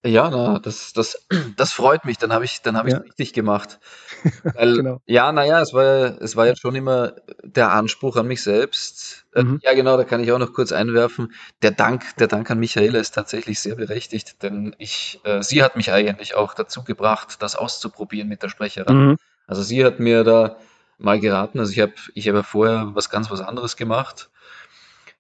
Ja, na, das, das, *clears throat* das freut mich. Dann habe ich, dann habe ich ja. richtig gemacht. *laughs* Weil, genau. Ja, naja, es war, es war ja schon immer der Anspruch an mich selbst. Äh, mhm. Ja, genau, da kann ich auch noch kurz einwerfen. Der Dank, der Dank an Michaela ist tatsächlich sehr berechtigt, denn ich, äh, sie hat mich eigentlich auch dazu gebracht, das auszuprobieren mit der Sprecherei. Mhm. Also sie hat mir da mal geraten. Also ich habe, ich habe vorher was ganz was anderes gemacht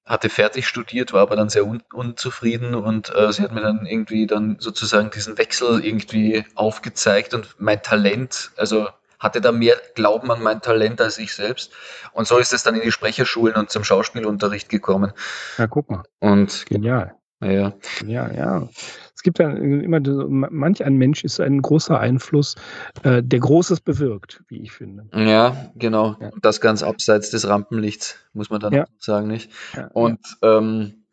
hatte fertig studiert, war aber dann sehr un unzufrieden und äh, sie hat mir dann irgendwie dann sozusagen diesen Wechsel irgendwie aufgezeigt und mein Talent, also hatte da mehr Glauben an mein Talent als ich selbst. Und so ist es dann in die Sprecherschulen und zum Schauspielunterricht gekommen. Ja, guck mal. Und genial. Ja, ja. ja. Es gibt ja immer, manch ein Mensch ist ein großer Einfluss, äh, der Großes bewirkt, wie ich finde. Ja, genau. Ja. Das ganz abseits des Rampenlichts, muss man dann ja. sagen, nicht? Ja, und ähm,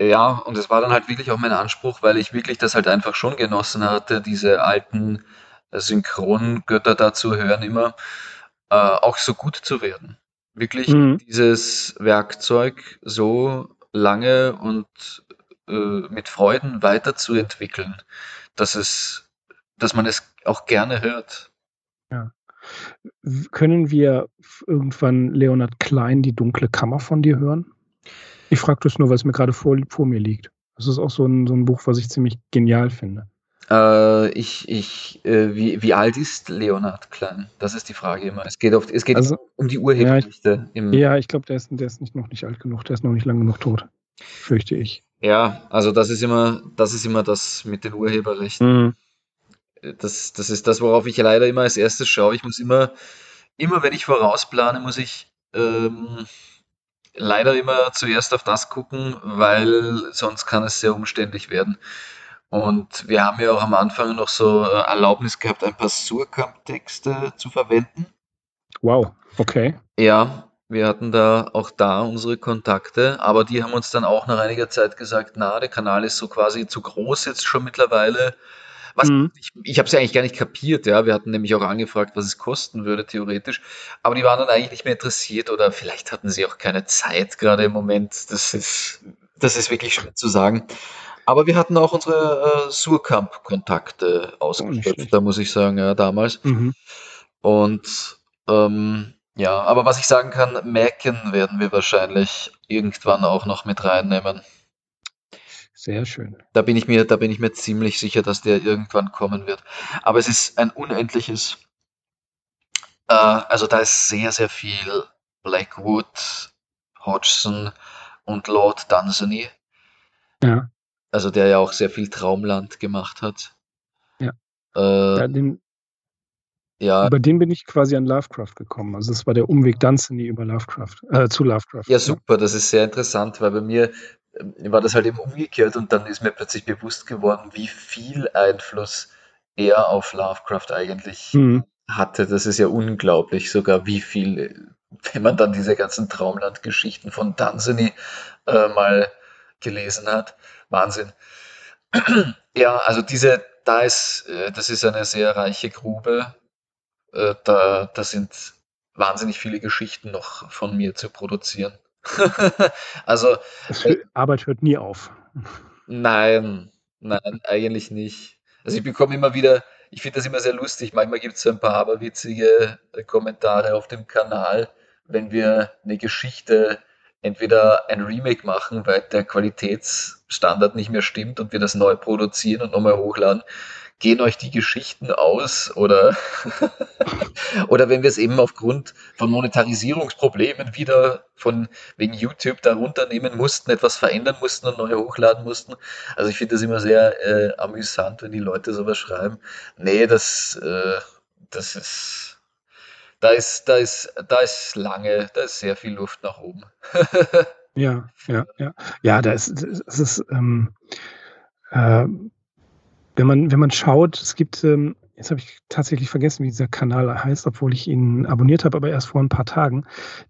ja, und es war dann halt wirklich auch mein Anspruch, weil ich wirklich das halt einfach schon genossen hatte, diese alten Synchrongötter da zu hören immer, äh, auch so gut zu werden. wirklich mhm. dieses Werkzeug so lange und äh, mit Freuden weiterzuentwickeln, dass es, dass man es auch gerne hört. Ja. Können wir irgendwann Leonard Klein die dunkle Kammer von dir hören? Ich frage das nur, weil es mir gerade vor, vor mir liegt. Das ist auch so ein, so ein Buch, was ich ziemlich genial finde. Äh, ich, ich, äh, wie, wie alt ist Leonard Klein? Das ist die Frage immer. Es geht, auf, es geht also, um die Urheberrechte. Ja, ich, ja, ich glaube, der ist, der ist nicht, noch nicht alt genug. Der ist noch nicht lang genug tot. Fürchte ich. Ja, also das ist immer, das ist immer das mit den Urheberrechten. Mhm. Das, das ist das, worauf ich leider immer als erstes schaue. Ich muss immer, immer wenn ich vorausplane, muss ich ähm, leider immer zuerst auf das gucken, weil sonst kann es sehr umständlich werden. Und wir haben ja auch am Anfang noch so äh, Erlaubnis gehabt, ein paar Surkamp-Texte zu verwenden. Wow, okay. Ja, wir hatten da auch da unsere Kontakte, aber die haben uns dann auch nach einiger Zeit gesagt, na, der Kanal ist so quasi zu groß jetzt schon mittlerweile. Was, mhm. Ich, ich habe es ja eigentlich gar nicht kapiert, ja. Wir hatten nämlich auch angefragt, was es kosten würde, theoretisch. Aber die waren dann eigentlich nicht mehr interessiert oder vielleicht hatten sie auch keine Zeit gerade im Moment. Das ist, das ist wirklich schwer zu sagen. Aber wir hatten auch unsere äh, Surkamp-Kontakte ausgeschöpft, da muss ich sagen, ja, damals. Mhm. Und ähm, ja, aber was ich sagen kann, Macken werden wir wahrscheinlich irgendwann auch noch mit reinnehmen. Sehr schön. Da bin ich mir, da bin ich mir ziemlich sicher, dass der irgendwann kommen wird. Aber es ist ein unendliches, äh, also da ist sehr, sehr viel Blackwood, Hodgson und Lord Dunsany. Ja. Also der ja auch sehr viel Traumland gemacht hat. Ja. Äh, ja, den, ja. Über den bin ich quasi an Lovecraft gekommen. Also es war der Umweg Dunsany über Lovecraft, äh, zu Lovecraft. Ja, super, das ist sehr interessant, weil bei mir äh, war das halt eben umgekehrt und dann ist mir plötzlich bewusst geworden, wie viel Einfluss er auf Lovecraft eigentlich mhm. hatte. Das ist ja unglaublich, sogar wie viel, wenn man dann diese ganzen Traumland-Geschichten von Dunsany äh, mal gelesen hat. Wahnsinn. *clears throat* ja, also diese, da ist, äh, das ist eine sehr reiche Grube. Äh, da, da sind wahnsinnig viele Geschichten noch von mir zu produzieren. *laughs* also. Äh, Arbeit hört nie auf. Nein, nein, eigentlich nicht. Also ich bekomme immer wieder, ich finde das immer sehr lustig. Manchmal gibt es so ein paar aberwitzige Kommentare auf dem Kanal, wenn wir eine Geschichte entweder ein Remake machen, weil der Qualitätsstandard nicht mehr stimmt und wir das neu produzieren und nochmal hochladen. Gehen euch die Geschichten aus oder, *laughs* oder wenn wir es eben aufgrund von Monetarisierungsproblemen wieder von wegen YouTube da runternehmen mussten, etwas verändern mussten und neu hochladen mussten. Also ich finde das immer sehr äh, amüsant, wenn die Leute sowas schreiben. Nee, das, äh, das ist da ist, da ist, da ist lange, da ist sehr viel Luft nach oben. *laughs* ja, ja, ja. Ja, da ist, es ist, ähm, äh, wenn man, wenn man schaut, es gibt, ähm, jetzt habe ich tatsächlich vergessen, wie dieser Kanal heißt, obwohl ich ihn abonniert habe, aber erst vor ein paar Tagen.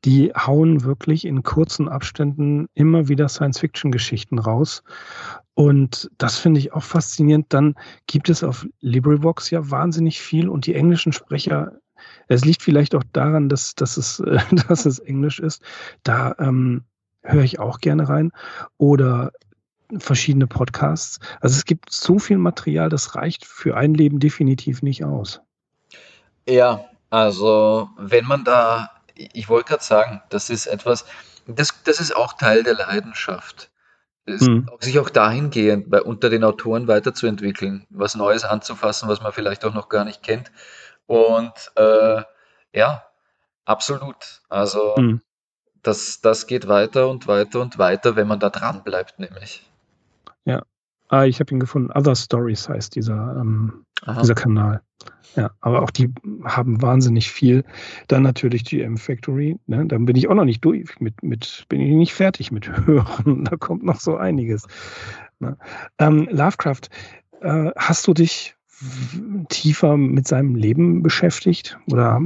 Die hauen wirklich in kurzen Abständen immer wieder Science-Fiction-Geschichten raus. Und das finde ich auch faszinierend. Dann gibt es auf LibriVox ja wahnsinnig viel und die englischen Sprecher es liegt vielleicht auch daran, dass, dass, es, *laughs* dass es Englisch ist. Da ähm, höre ich auch gerne rein. Oder verschiedene Podcasts. Also es gibt so viel Material, das reicht für ein Leben definitiv nicht aus. Ja, also wenn man da, ich wollte gerade sagen, das ist etwas, das, das ist auch Teil der Leidenschaft. Mhm. Sich auch dahingehend bei, unter den Autoren weiterzuentwickeln, was Neues anzufassen, was man vielleicht auch noch gar nicht kennt. Und äh, ja, absolut. Also mhm. das, das geht weiter und weiter und weiter, wenn man da dran bleibt, nämlich. Ja. Ah, ich habe ihn gefunden. Other Stories heißt dieser, ähm, dieser Kanal. Ja, aber auch die haben wahnsinnig viel. Dann natürlich GM Factory. Ne? Dann bin ich auch noch nicht durch mit, mit bin ich nicht fertig mit *laughs* Hören. Da kommt noch so einiges. Ne? Ähm, Lovecraft, äh, hast du dich tiefer mit seinem Leben beschäftigt? Oder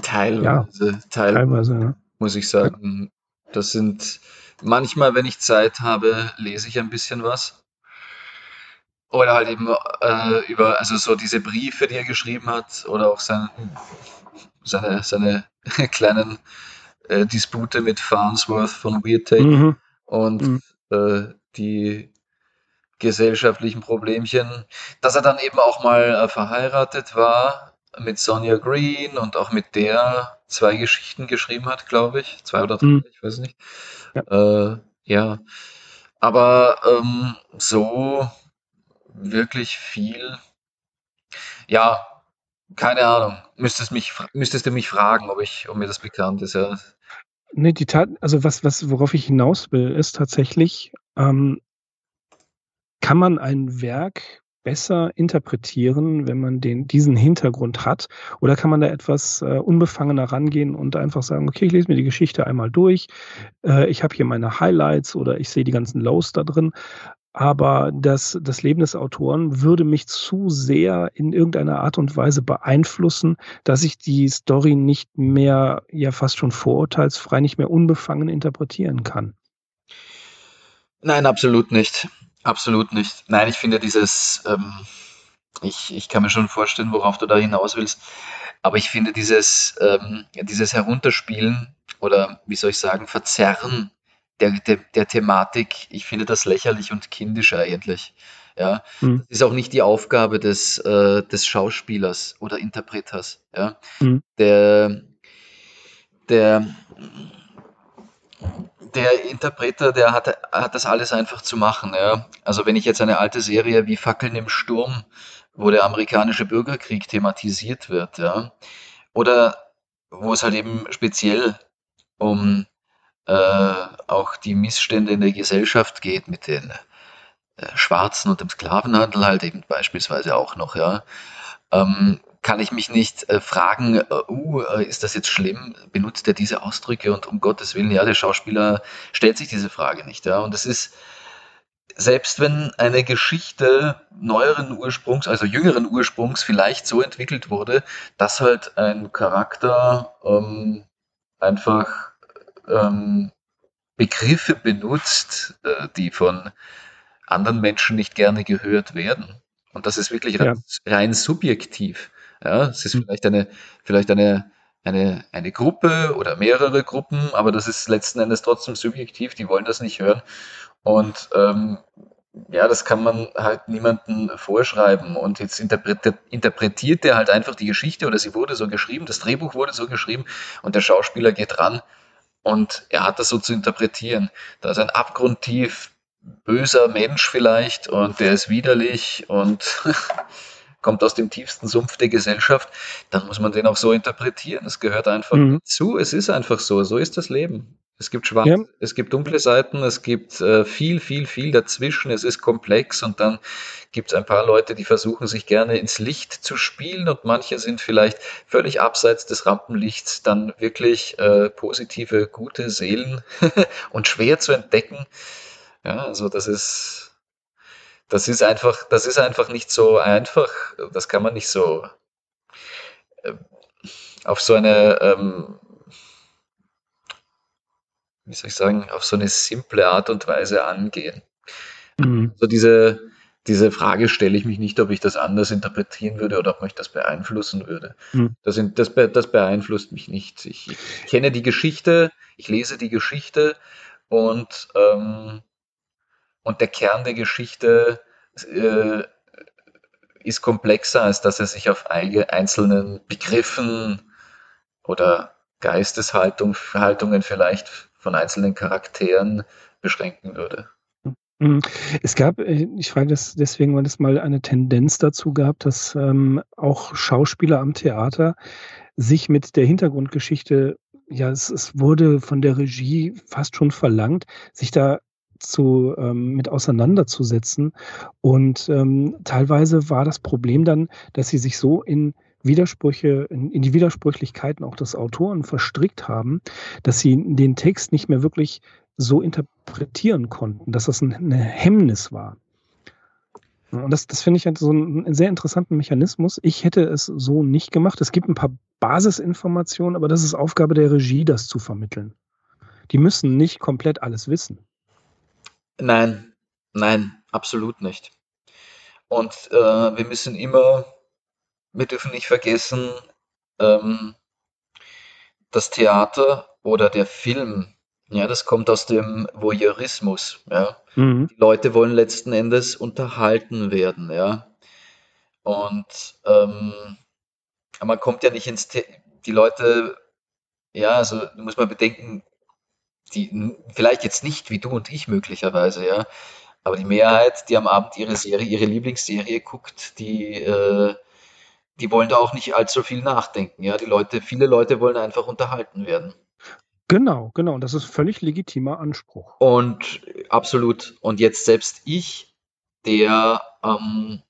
teilweise, ja, teilweise, teilweise ne? muss ich sagen. Das sind manchmal, wenn ich Zeit habe, lese ich ein bisschen was. Oder halt eben äh, über, also so diese Briefe, die er geschrieben hat, oder auch sein, seine, seine *laughs* kleinen äh, Dispute mit Farnsworth von Weird Take mhm. und mhm. Äh, die gesellschaftlichen Problemchen, dass er dann eben auch mal äh, verheiratet war mit Sonja Green und auch mit der zwei Geschichten geschrieben hat, glaube ich. Zwei oder drei, mhm. ich weiß nicht. Ja. Äh, ja. Aber ähm, so wirklich viel, ja, keine Ahnung. Müsstest, mich, müsstest du mich fragen, ob, ich, ob mir das bekannt ist. Ja. Nee, die Tat, also was, was, worauf ich hinaus will, ist tatsächlich, ähm, kann man ein Werk besser interpretieren, wenn man den, diesen Hintergrund hat? Oder kann man da etwas äh, unbefangener rangehen und einfach sagen, okay, ich lese mir die Geschichte einmal durch, äh, ich habe hier meine Highlights oder ich sehe die ganzen Lows da drin, aber das, das Leben des Autoren würde mich zu sehr in irgendeiner Art und Weise beeinflussen, dass ich die Story nicht mehr, ja fast schon vorurteilsfrei, nicht mehr unbefangen interpretieren kann. Nein, absolut nicht. Absolut nicht. Nein, ich finde dieses, ähm, ich, ich kann mir schon vorstellen, worauf du da hinaus willst, aber ich finde dieses, ähm, dieses Herunterspielen oder wie soll ich sagen, Verzerren der, der, der Thematik, ich finde das lächerlich und kindisch eigentlich. Ja, mhm. das ist auch nicht die Aufgabe des, äh, des Schauspielers oder Interpreters. Ja, mhm. der, der, der Interpreter, der hat, hat das alles einfach zu machen. Ja. Also wenn ich jetzt eine alte Serie wie Fackeln im Sturm, wo der amerikanische Bürgerkrieg thematisiert wird, ja, oder wo es halt eben speziell um äh, auch die Missstände in der Gesellschaft geht mit den äh, Schwarzen und dem Sklavenhandel halt eben beispielsweise auch noch, ja. Ähm, kann ich mich nicht äh, fragen, äh, uh, äh, ist das jetzt schlimm? Benutzt er diese Ausdrücke? Und um Gottes Willen, ja, der Schauspieler stellt sich diese Frage nicht. Ja? Und es ist, selbst wenn eine Geschichte neueren Ursprungs, also jüngeren Ursprungs vielleicht so entwickelt wurde, dass halt ein Charakter ähm, einfach ähm, Begriffe benutzt, äh, die von anderen Menschen nicht gerne gehört werden. Und das ist wirklich ja. rein, rein subjektiv. Ja, es ist hm. vielleicht eine, vielleicht eine, eine, eine Gruppe oder mehrere Gruppen, aber das ist letzten Endes trotzdem subjektiv, die wollen das nicht hören. Und ähm, ja, das kann man halt niemandem vorschreiben. Und jetzt interpretiert, interpretiert der halt einfach die Geschichte oder sie wurde so geschrieben, das Drehbuch wurde so geschrieben und der Schauspieler geht ran und er hat das so zu interpretieren. Da ist ein abgrundtief böser Mensch vielleicht und der ist widerlich und *laughs* kommt aus dem tiefsten Sumpf der Gesellschaft, dann muss man den auch so interpretieren. Es gehört einfach mhm. zu. Es ist einfach so. So ist das Leben. Es gibt schwarze, ja. es gibt dunkle Seiten, es gibt äh, viel, viel, viel dazwischen. Es ist komplex und dann gibt es ein paar Leute, die versuchen sich gerne ins Licht zu spielen und manche sind vielleicht völlig abseits des Rampenlichts dann wirklich äh, positive, gute Seelen *laughs* und schwer zu entdecken. Ja, also das ist das ist einfach, das ist einfach nicht so einfach. Das kann man nicht so äh, auf so eine, ähm, wie soll ich sagen, auf so eine simple Art und Weise angehen. Mhm. Also diese, diese Frage stelle ich mich nicht, ob ich das anders interpretieren würde oder ob mich das beeinflussen würde. Mhm. Das, das, das, beeinflusst mich nicht. Ich, ich, kenne die Geschichte, ich lese die Geschichte und ähm, und der Kern der Geschichte äh, ist komplexer, als dass er sich auf einzelnen Begriffen oder Geisteshaltungen vielleicht von einzelnen Charakteren beschränken würde. Mhm. Es gab, äh, ich frage das deswegen, weil es mal eine Tendenz dazu gab, dass ähm, auch Schauspieler am Theater sich mit der Hintergrundgeschichte, ja, es, es wurde von der Regie fast schon verlangt, sich da zu, ähm, mit auseinanderzusetzen. Und ähm, teilweise war das Problem dann, dass sie sich so in Widersprüche, in, in, die Widersprüchlichkeiten auch des Autoren verstrickt haben, dass sie den Text nicht mehr wirklich so interpretieren konnten, dass das ein, eine Hemmnis war. Und das, das finde ich halt so einen sehr interessanten Mechanismus. Ich hätte es so nicht gemacht. Es gibt ein paar Basisinformationen, aber das ist Aufgabe der Regie, das zu vermitteln. Die müssen nicht komplett alles wissen. Nein, nein, absolut nicht. Und äh, wir müssen immer, wir dürfen nicht vergessen, ähm, das Theater oder der Film, ja, das kommt aus dem Voyeurismus, ja. Mhm. Die Leute wollen letzten Endes unterhalten werden, ja. Und ähm, man kommt ja nicht ins, The die Leute, ja, also muss man bedenken, die vielleicht jetzt nicht wie du und ich möglicherweise, ja, aber die Mehrheit, die am Abend ihre Serie, ihre Lieblingsserie guckt, die, äh, die wollen da auch nicht allzu viel nachdenken, ja. Die Leute, viele Leute wollen einfach unterhalten werden. Genau, genau. Und das ist völlig legitimer Anspruch. Und absolut. Und jetzt selbst ich, der ähm,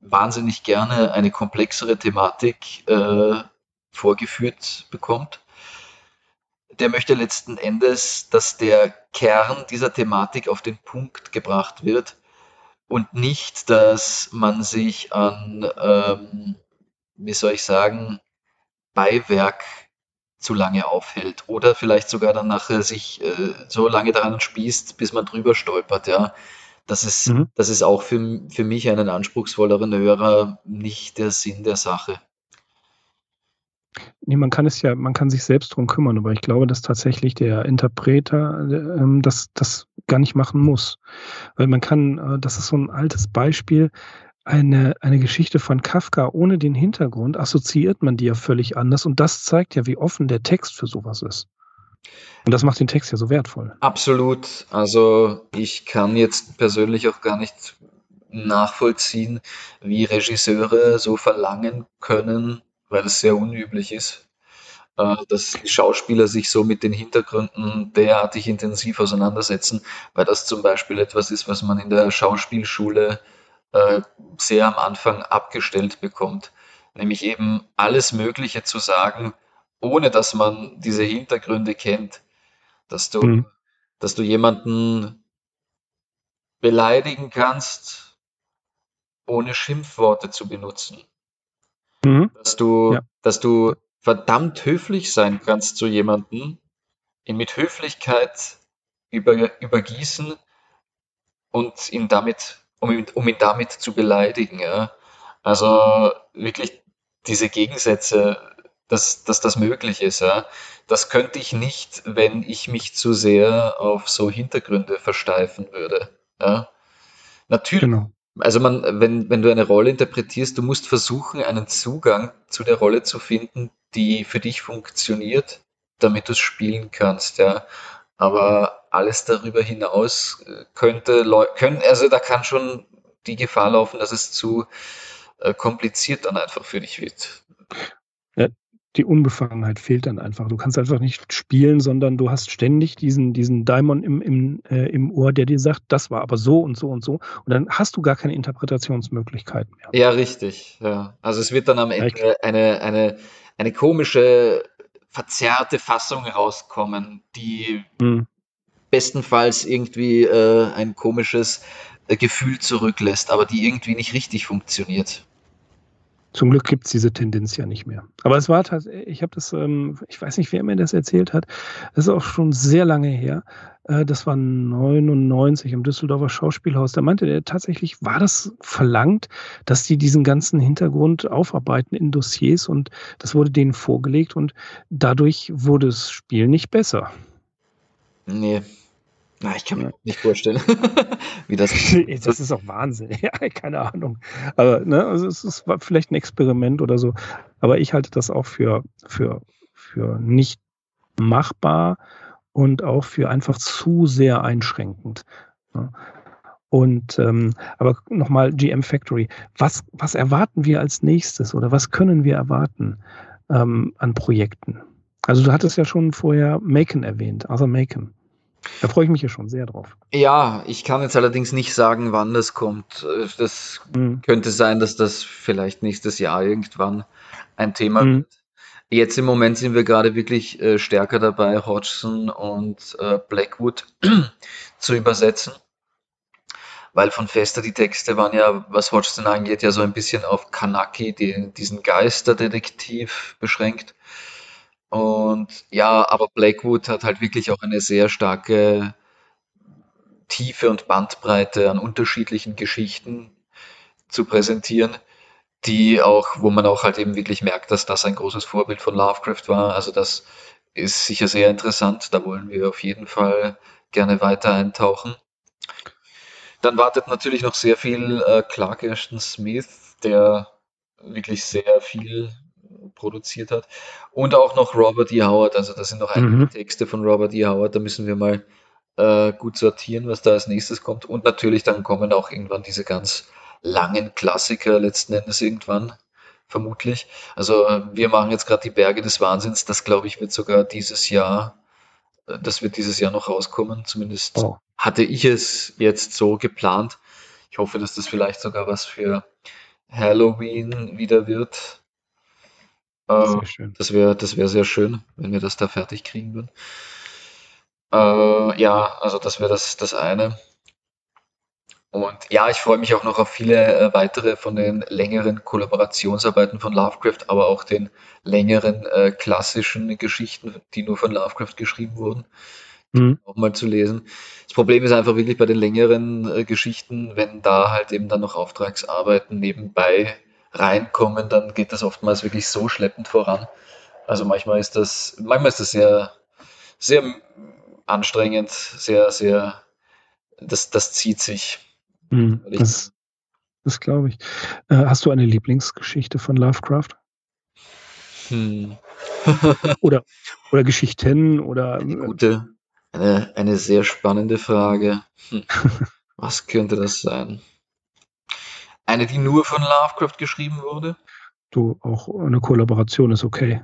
wahnsinnig gerne eine komplexere Thematik äh, vorgeführt bekommt, der möchte letzten Endes, dass der Kern dieser Thematik auf den Punkt gebracht wird und nicht, dass man sich an, ähm, wie soll ich sagen, Beiwerk zu lange aufhält oder vielleicht sogar dann nachher sich äh, so lange daran spießt, bis man drüber stolpert, ja. Das ist, mhm. das ist auch für, für mich einen anspruchsvolleren Hörer nicht der Sinn der Sache. Nee, man kann es ja, man kann sich selbst drum kümmern, aber ich glaube, dass tatsächlich der Interpreter äh, das, das gar nicht machen muss. Weil man kann, äh, das ist so ein altes Beispiel, eine, eine Geschichte von Kafka ohne den Hintergrund assoziiert man die ja völlig anders und das zeigt ja, wie offen der Text für sowas ist. Und das macht den Text ja so wertvoll. Absolut. Also ich kann jetzt persönlich auch gar nicht nachvollziehen, wie Regisseure so verlangen können, weil es sehr unüblich ist, äh, dass die Schauspieler sich so mit den Hintergründen derartig intensiv auseinandersetzen, weil das zum Beispiel etwas ist, was man in der Schauspielschule äh, sehr am Anfang abgestellt bekommt. Nämlich eben alles Mögliche zu sagen, ohne dass man diese Hintergründe kennt. Dass du, mhm. dass du jemanden beleidigen kannst, ohne Schimpfworte zu benutzen. Mhm. Dass du, ja. dass du verdammt höflich sein kannst zu jemanden, ihn mit Höflichkeit über, übergießen und ihn damit um ihn, um ihn damit zu beleidigen. Ja. Also wirklich diese Gegensätze, dass, dass das möglich ist. Ja. Das könnte ich nicht, wenn ich mich zu sehr auf so Hintergründe versteifen würde. Ja. Natürlich. Genau. Also man, wenn, wenn du eine Rolle interpretierst, du musst versuchen, einen Zugang zu der Rolle zu finden, die für dich funktioniert, damit du es spielen kannst, ja. Aber alles darüber hinaus äh, könnte, können, also da kann schon die Gefahr laufen, dass es zu äh, kompliziert dann einfach für dich wird. Ja, die Unbefangenheit fehlt dann einfach. Du kannst einfach nicht spielen, sondern du hast ständig diesen, diesen Daimon im, im, äh, im Ohr, der dir sagt, das war aber so und so und so. Und dann hast du gar keine Interpretationsmöglichkeiten mehr. Ja, richtig. Ja. Also es wird dann am Ende eine, eine, eine komische verzerrte Fassung rauskommen, die hm. bestenfalls irgendwie äh, ein komisches äh, Gefühl zurücklässt, aber die irgendwie nicht richtig funktioniert. Zum Glück gibt es diese Tendenz ja nicht mehr. Aber es war tatsächlich, ich habe das, ähm, ich weiß nicht, wer mir das erzählt hat, das ist auch schon sehr lange her. Äh, das war 99 im Düsseldorfer Schauspielhaus. Da meinte er tatsächlich, war das verlangt, dass die diesen ganzen Hintergrund aufarbeiten in Dossiers und das wurde denen vorgelegt und dadurch wurde das Spiel nicht besser. Nee, na, ich kann mir nicht vorstellen, *laughs* wie das. *laughs* das ist auch Wahnsinn. *laughs* Ja, keine Ahnung. Aber ne, also es ist vielleicht ein Experiment oder so. Aber ich halte das auch für, für, für nicht machbar und auch für einfach zu sehr einschränkend. Und ähm, aber nochmal GM Factory. Was, was erwarten wir als nächstes oder was können wir erwarten ähm, an Projekten? Also du hattest ja schon vorher Macon erwähnt, also Macon. Da freue ich mich ja schon sehr drauf. Ja, ich kann jetzt allerdings nicht sagen, wann das kommt. Das mhm. könnte sein, dass das vielleicht nächstes Jahr irgendwann ein Thema mhm. wird. Jetzt im Moment sind wir gerade wirklich äh, stärker dabei, Hodgson und äh, Blackwood *clears throat* zu übersetzen. Weil von Fester die Texte waren ja, was Hodgson angeht, ja so ein bisschen auf Kanaki, die, diesen Geisterdetektiv beschränkt. Und ja, aber Blackwood hat halt wirklich auch eine sehr starke Tiefe und Bandbreite an unterschiedlichen Geschichten zu präsentieren, die auch, wo man auch halt eben wirklich merkt, dass das ein großes Vorbild von Lovecraft war. Also das ist sicher sehr interessant. Da wollen wir auf jeden Fall gerne weiter eintauchen. Dann wartet natürlich noch sehr viel äh, Clark Ashton Smith, der wirklich sehr viel produziert hat. Und auch noch Robert E. Howard. Also das sind noch einige mhm. Texte von Robert E. Howard. Da müssen wir mal äh, gut sortieren, was da als nächstes kommt. Und natürlich dann kommen auch irgendwann diese ganz langen Klassiker letzten Endes irgendwann, vermutlich. Also wir machen jetzt gerade die Berge des Wahnsinns. Das glaube ich wird sogar dieses Jahr, äh, das wird dieses Jahr noch rauskommen. Zumindest oh. hatte ich es jetzt so geplant. Ich hoffe, dass das vielleicht sogar was für Halloween wieder wird. Äh, das wäre das wäre sehr schön, wenn wir das da fertig kriegen würden. Äh, ja, also das wäre das, das eine. Und ja, ich freue mich auch noch auf viele äh, weitere von den längeren Kollaborationsarbeiten von Lovecraft, aber auch den längeren äh, klassischen Geschichten, die nur von Lovecraft geschrieben wurden, mhm. auch mal zu lesen. Das Problem ist einfach wirklich bei den längeren äh, Geschichten, wenn da halt eben dann noch Auftragsarbeiten nebenbei reinkommen, dann geht das oftmals wirklich so schleppend voran. Also manchmal ist das, manchmal ist das sehr, sehr anstrengend, sehr, sehr, das, das zieht sich. Hm, das, das glaube ich. Äh, hast du eine Lieblingsgeschichte von Lovecraft? Hm. *laughs* oder, oder Geschichten oder. Eine äh, gute, eine, eine sehr spannende Frage. Hm. *laughs* Was könnte das sein? Eine, die nur von Lovecraft geschrieben wurde? Du, auch eine Kollaboration ist okay.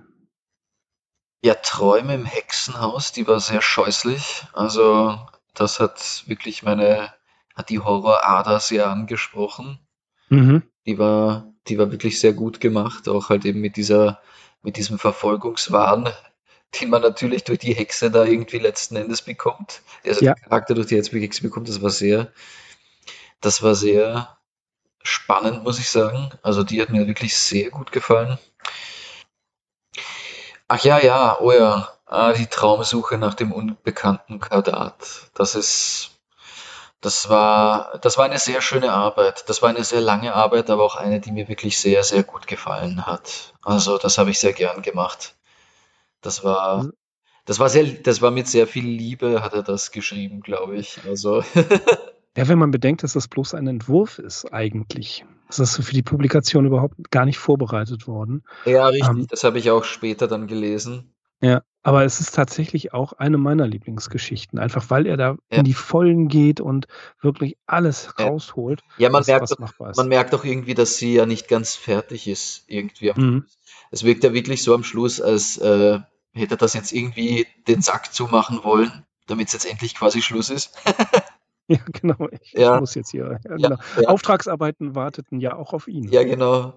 Ja, Träume im Hexenhaus, die war sehr scheußlich. Also, das hat wirklich meine, hat die Horrorader sehr angesprochen. Mhm. Die war, die war wirklich sehr gut gemacht, auch halt eben mit dieser, mit diesem Verfolgungswahn, den man natürlich durch die Hexe da irgendwie letzten Endes bekommt. Also ja. der Charakter durch die Hexe bekommt, das war sehr, das war sehr spannend, muss ich sagen. Also die hat mir wirklich sehr gut gefallen. Ach ja, ja, oh ja. Ah, die Traumsuche nach dem unbekannten Kardat. Das ist, das war, das war eine sehr schöne Arbeit. Das war eine sehr lange Arbeit, aber auch eine, die mir wirklich sehr, sehr gut gefallen hat. Also, das habe ich sehr gern gemacht. Das war, mhm. das war sehr, das war mit sehr viel Liebe hat er das geschrieben, glaube ich. Also. *laughs* Ja, wenn man bedenkt, dass das bloß ein Entwurf ist eigentlich. Das ist für die Publikation überhaupt gar nicht vorbereitet worden. Ja, richtig. Ähm, das habe ich auch später dann gelesen. Ja, aber es ist tatsächlich auch eine meiner Lieblingsgeschichten, einfach weil er da ja. in die Vollen geht und wirklich alles ja. rausholt. Ja, man merkt, doch, man merkt doch irgendwie, dass sie ja nicht ganz fertig ist, irgendwie. Mhm. Es wirkt ja wirklich so am Schluss, als äh, hätte er das jetzt irgendwie den Sack zumachen wollen, damit es jetzt endlich quasi Schluss ist. *laughs* *laughs* Ja, genau. Ich, ja. muss jetzt hier. Ja, genau. ja, Auftragsarbeiten warteten ja auch auf ihn. Ja, genau.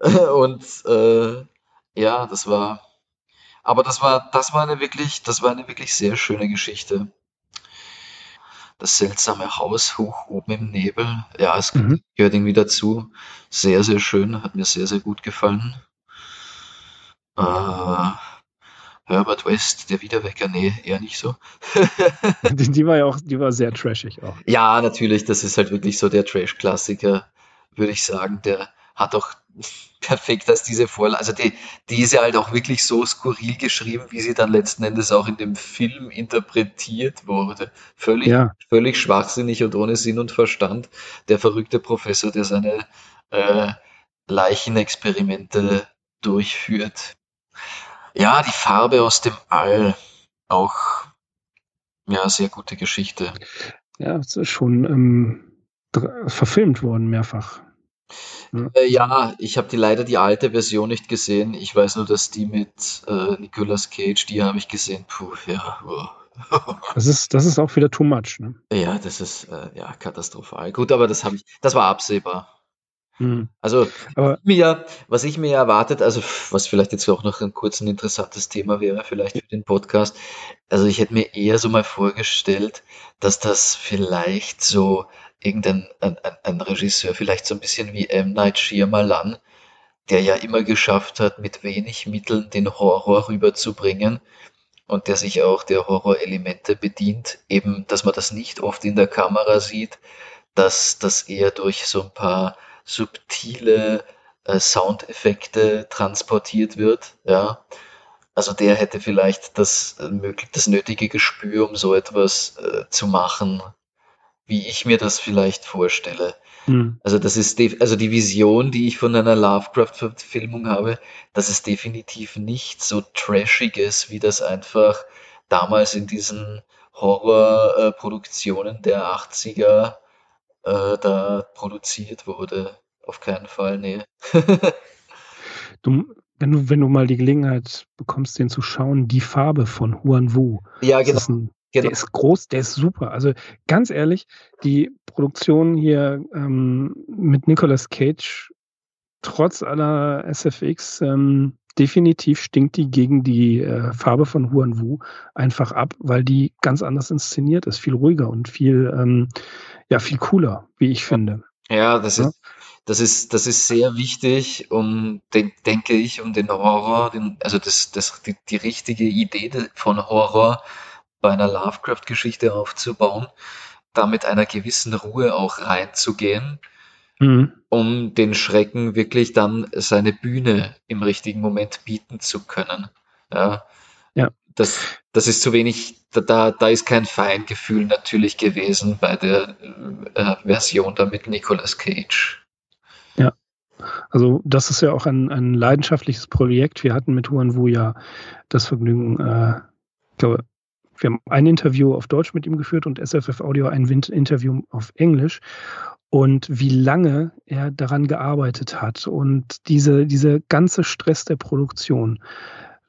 *laughs* Und äh, ja, das war. Aber das war, das war eine wirklich, das war eine wirklich sehr schöne Geschichte. Das seltsame Haus hoch oben im Nebel. Ja, es mhm. gehört irgendwie dazu. Sehr, sehr schön. Hat mir sehr, sehr gut gefallen. Äh, Herbert West, der Wiederwecker, nee, eher nicht so. *laughs* die, die, war ja auch, die war sehr trashig auch. Ja, natürlich, das ist halt wirklich so der Trash-Klassiker, würde ich sagen. Der hat auch perfekt als diese Vorlage, also die, die ist ja halt auch wirklich so skurril geschrieben, wie sie dann letzten Endes auch in dem Film interpretiert wurde. Völlig, ja. völlig schwachsinnig und ohne Sinn und Verstand. Der verrückte Professor, der seine äh, Leichenexperimente durchführt. Ja, die Farbe aus dem All. Auch, ja, sehr gute Geschichte. Ja, es ist schon ähm, verfilmt worden, mehrfach. Ja, äh, ja ich habe die leider die alte Version nicht gesehen. Ich weiß nur, dass die mit äh, Nicolas Cage, die habe ich gesehen. Puh, ja. Oh. *laughs* das ist, das ist auch wieder too much, ne? Ja, das ist äh, ja katastrophal. Gut, aber das habe ich, das war absehbar. Mhm. Also Aber mir, was ich mir erwartet, also was vielleicht jetzt auch noch ein kurz ein interessantes Thema wäre, vielleicht für den Podcast. Also ich hätte mir eher so mal vorgestellt, dass das vielleicht so irgendein ein, ein, ein Regisseur, vielleicht so ein bisschen wie M. Night Shyamalan, der ja immer geschafft hat, mit wenig Mitteln den Horror rüberzubringen und der sich auch der Horrorelemente bedient, eben, dass man das nicht oft in der Kamera sieht, dass das eher durch so ein paar subtile äh, Soundeffekte transportiert wird. Ja. Also der hätte vielleicht das, äh, das nötige Gespür, um so etwas äh, zu machen, wie ich mir das vielleicht vorstelle. Mhm. Also das ist also die Vision, die ich von einer Lovecraft-Verfilmung habe, dass es definitiv nicht so trashig ist, wie das einfach damals in diesen Horrorproduktionen der 80er äh, da produziert wurde. Auf keinen Fall, nee. *laughs* du, wenn du, wenn du mal die Gelegenheit bekommst, den zu schauen, die Farbe von Huan Wu. Ja, genau. Ein, genau. Der ist groß, der ist super. Also ganz ehrlich, die Produktion hier ähm, mit Nicolas Cage, trotz aller SFX, ähm, definitiv stinkt die gegen die äh, Farbe von Huan Wu einfach ab, weil die ganz anders inszeniert ist, viel ruhiger und viel, ähm, ja, viel cooler, wie ich finde. Ja, das ja? ist, das ist, das ist sehr wichtig, um, den, denke ich, um den Horror, den, also das, das, die, die richtige Idee von Horror bei einer Lovecraft-Geschichte aufzubauen, da mit einer gewissen Ruhe auch reinzugehen mhm. um den Schrecken wirklich dann seine Bühne im richtigen Moment bieten zu können. Ja. ja. Das, das ist zu wenig, da, da ist kein Feingefühl natürlich gewesen bei der äh, Version da mit Nicolas Cage. Ja. Also das ist ja auch ein, ein leidenschaftliches Projekt. Wir hatten mit Huan Wu ja das Vergnügen, äh, ich glaube, wir haben ein Interview auf Deutsch mit ihm geführt und SFF Audio ein Interview auf Englisch und wie lange er daran gearbeitet hat und diese, diese ganze Stress der Produktion,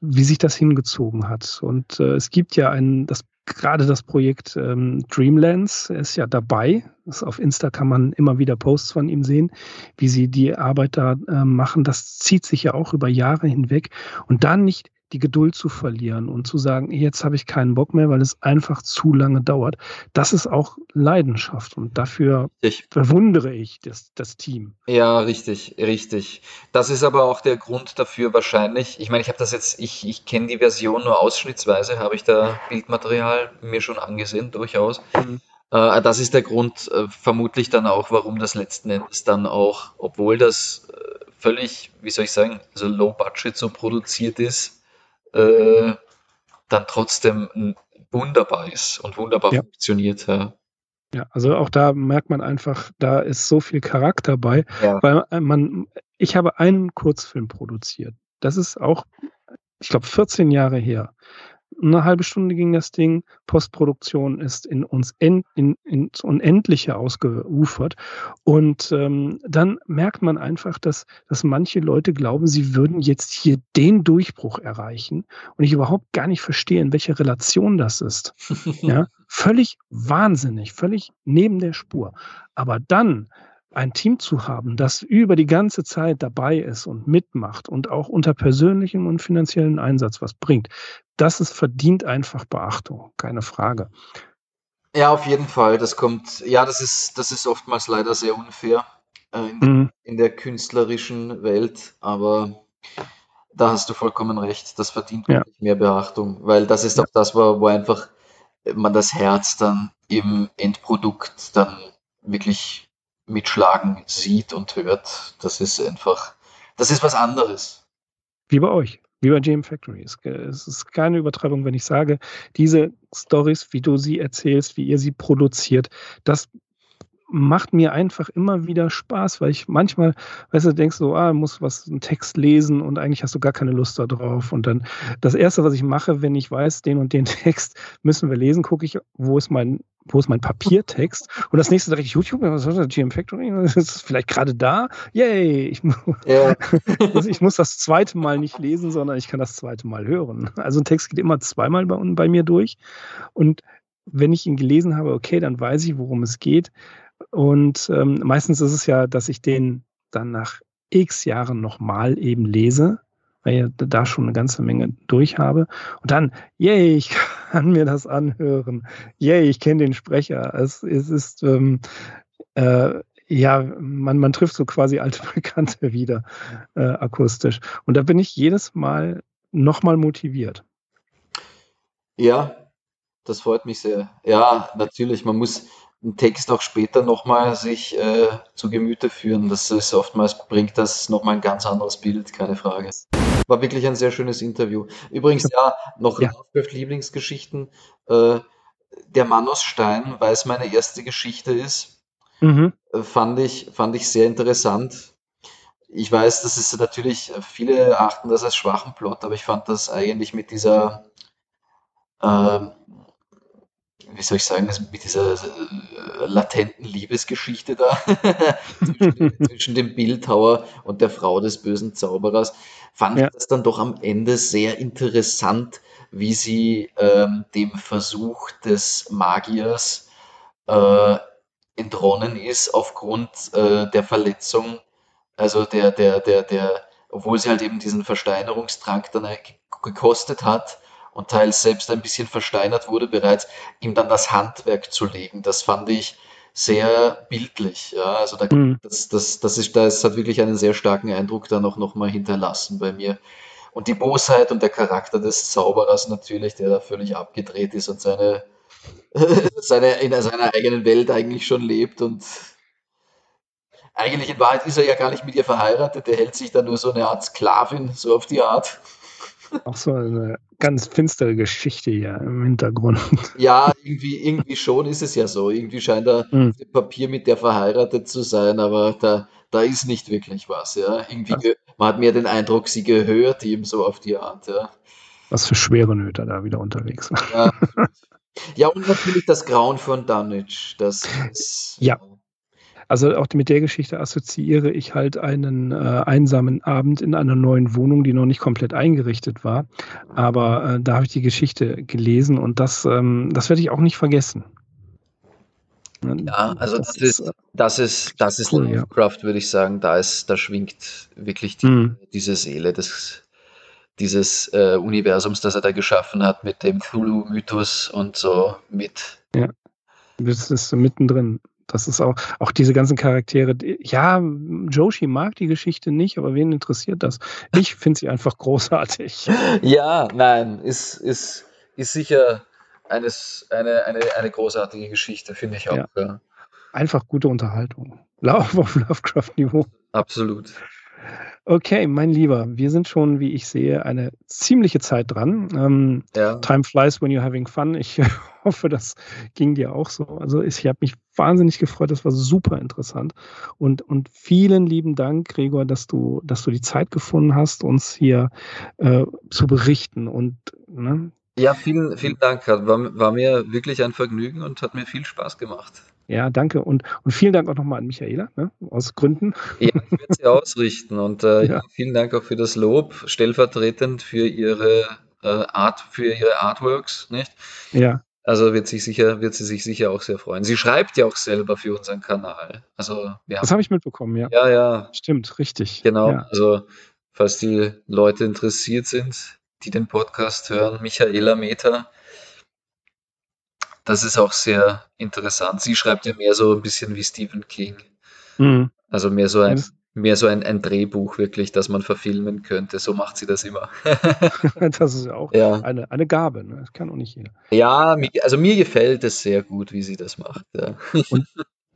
wie sich das hingezogen hat. Und äh, es gibt ja ein, das gerade das Projekt ähm, Dreamlands ist ja dabei. Das auf Insta kann man immer wieder Posts von ihm sehen, wie sie die Arbeit da äh, machen. Das zieht sich ja auch über Jahre hinweg. Und dann nicht die Geduld zu verlieren und zu sagen, jetzt habe ich keinen Bock mehr, weil es einfach zu lange dauert. Das ist auch Leidenschaft und dafür ich, bewundere ich das, das Team. Ja, richtig, richtig. Das ist aber auch der Grund dafür wahrscheinlich. Ich meine, ich habe das jetzt, ich, ich kenne die Version nur ausschnittsweise, habe ich da Bildmaterial mir schon angesehen, durchaus. Mhm. Äh, das ist der Grund äh, vermutlich dann auch, warum das letzten Endes dann auch, obwohl das äh, völlig, wie soll ich sagen, so low budget so produziert ist, äh, dann trotzdem wunderbar ist und wunderbar ja. funktioniert. Ja. Ja, also auch da merkt man einfach, da ist so viel Charakter bei, ja. weil äh, man, ich habe einen Kurzfilm produziert. Das ist auch, ich glaube, 14 Jahre her eine halbe Stunde ging das Ding. Postproduktion ist in uns in, in, ins Unendliche ausgeufert. Und ähm, dann merkt man einfach, dass, dass manche Leute glauben, sie würden jetzt hier den Durchbruch erreichen. Und ich überhaupt gar nicht verstehe, in welcher Relation das ist. *laughs* ja, völlig wahnsinnig, völlig neben der Spur. Aber dann ein Team zu haben, das über die ganze Zeit dabei ist und mitmacht und auch unter persönlichem und finanziellen Einsatz was bringt, das ist verdient einfach Beachtung, keine Frage. Ja, auf jeden Fall. Das kommt, ja, das ist, das ist oftmals leider sehr unfair äh, in, mhm. in der künstlerischen Welt, aber da hast du vollkommen recht. Das verdient ja. mehr Beachtung, weil das ist ja. auch das, wo, wo einfach man das Herz dann im Endprodukt dann wirklich mitschlagen sieht und hört. Das ist einfach, das ist was anderes. Wie bei euch, wie bei GM Factory. Es, ist keine Übertreibung, wenn ich sage, diese Stories, wie du sie erzählst, wie ihr sie produziert, das macht mir einfach immer wieder Spaß, weil ich manchmal, weißt du, denkst so, ah, muss was, einen Text lesen und eigentlich hast du gar keine Lust darauf. Und dann das Erste, was ich mache, wenn ich weiß, den und den *laughs* Text müssen wir lesen, gucke ich, wo ist mein wo ist mein Papiertext? Und das nächste direkt YouTube, was ist das? GM Factory? *laughs* Das ist vielleicht gerade da. Yay! Ich, ja. *laughs* ich muss das zweite Mal nicht lesen, sondern ich kann das zweite Mal hören. Also ein Text geht immer zweimal bei, bei mir durch. Und wenn ich ihn gelesen habe, okay, dann weiß ich, worum es geht. Und ähm, meistens ist es ja, dass ich den dann nach x Jahren nochmal eben lese weil ich da schon eine ganze Menge durch habe. Und dann, yay, ich *laughs* kann mir das anhören. Yay, ich kenne den Sprecher. Es, es ist, ähm, äh, ja, man, man trifft so quasi alte *laughs* Bekannte wieder äh, akustisch. Und da bin ich jedes Mal nochmal motiviert. Ja, das freut mich sehr. Ja, natürlich, man muss, einen Text auch später nochmal sich äh, zu Gemüte führen. Das ist oftmals bringt das nochmal ein ganz anderes Bild, keine Frage. War wirklich ein sehr schönes Interview. Übrigens, ja, noch ja. Lieblingsgeschichten. Äh, der Mann aus Stein, weil es meine erste Geschichte ist, mhm. Äh, fand, ich, fand ich sehr interessant. Ich weiß, das ist natürlich, viele achten das als schwachen Plot, aber ich fand das eigentlich mit dieser äh, wie soll ich sagen, mit dieser äh, latenten Liebesgeschichte da *laughs* zwischen, zwischen, dem Bildhauer und der Frau des bösen Zauberers, fand ja. ich das dann doch am Ende sehr interessant, wie sie ähm, dem Versuch des Magiers äh, entronnen ist aufgrund äh, der Verletzung, also der, der, der, der, obwohl sie halt eben diesen Versteinerungstrank dann gekostet hat, und teils selbst ein bisschen versteinert wurde bereits, ihm dann das Handwerk zu legen. Das fand ich sehr bildlich. Ja, also da, mhm. das, das, das, ist, das hat wirklich einen sehr starken Eindruck dann auch nochmal hinterlassen bei mir. Und die Bosheit und der Charakter des Zauberers natürlich, der da völlig abgedreht ist und seine, *laughs* seine, in seiner eigenen Welt eigentlich schon lebt und eigentlich in Wahrheit ist er ja gar nicht mit ihr verheiratet, der hält sich da nur so eine Art Sklavin, so auf die Art. Auch so eine ganz finstere Geschichte hier im Hintergrund. Ja, irgendwie, irgendwie schon ist es ja so. Irgendwie scheint er mhm. auf dem Papier mit der verheiratet zu sein, aber da, da ist nicht wirklich was. Ja. Irgendwie, man hat mehr den Eindruck, sie gehört ihm so auf die Art. Ja. Was für schwere Nöte da wieder unterwegs war. Ja. ja, und natürlich das Grauen von Dunwich. Das ist, ja. Also auch mit der Geschichte assoziiere ich halt einen äh, einsamen Abend in einer neuen Wohnung, die noch nicht komplett eingerichtet war. Aber äh, da habe ich die Geschichte gelesen und das, ähm, das werde ich auch nicht vergessen. Ja, also das, das ist, äh, das ist, das ist cool, Lovecraft, ja. würde ich sagen. Da ist, da schwingt wirklich die, mhm. diese Seele des, dieses äh, Universums, das er da geschaffen hat, mit dem Cthulhu-Mythos und so mit. Ja, das ist mittendrin. Das ist auch, auch diese ganzen Charaktere. Ja, Joshi mag die Geschichte nicht, aber wen interessiert das? Ich finde sie einfach großartig. *laughs* Ja, nein, ist, ist, ist sicher eines, eine, eine, eine großartige Geschichte, finde ich auch. Ja. Ja. Einfach gute Unterhaltung. Lauf auf Lovecraft-Niveau. Absolut. Okay, mein Lieber, wir sind schon, wie ich sehe, eine ziemliche Zeit dran. Ähm, ja. Time flies when you're having fun. Ich *laughs* hoffe, das ging dir auch so. Also ich habe mich wahnsinnig gefreut, das war super interessant. Und, und vielen lieben Dank, Gregor, dass du, dass du die Zeit gefunden hast, uns hier äh, zu berichten. Und ne? Ja, vielen, vielen Dank. War, war mir wirklich ein Vergnügen und hat mir viel Spaß gemacht. Ja, danke. Und, und vielen Dank auch nochmal an Michaela, ne, aus Gründen. Ja, ich werde sie ausrichten. Und äh, *laughs* ja. vielen Dank auch für das Lob, stellvertretend für ihre äh, Art, für ihre Artworks, nicht? Ja. Also wird sich sicher, wird sie sich sicher auch sehr freuen. Sie schreibt ja auch selber für unseren Kanal. Also ja. Das habe ich mitbekommen, ja. Ja, ja. Stimmt, richtig. Genau. Ja. Also falls die Leute interessiert sind, die den Podcast hören, Michaela Meter, das ist auch sehr interessant. Sie schreibt ja mehr so ein bisschen wie Stephen King. Mhm. Also mehr so ein, mehr so ein, ein, Drehbuch wirklich, das man verfilmen könnte. So macht sie das immer. *laughs* *laughs* das ist ja auch ja. Eine, eine Gabe. Ne? Das kann auch nicht jeder. Ja, also mir gefällt es sehr gut, wie sie das macht. Ja. Und,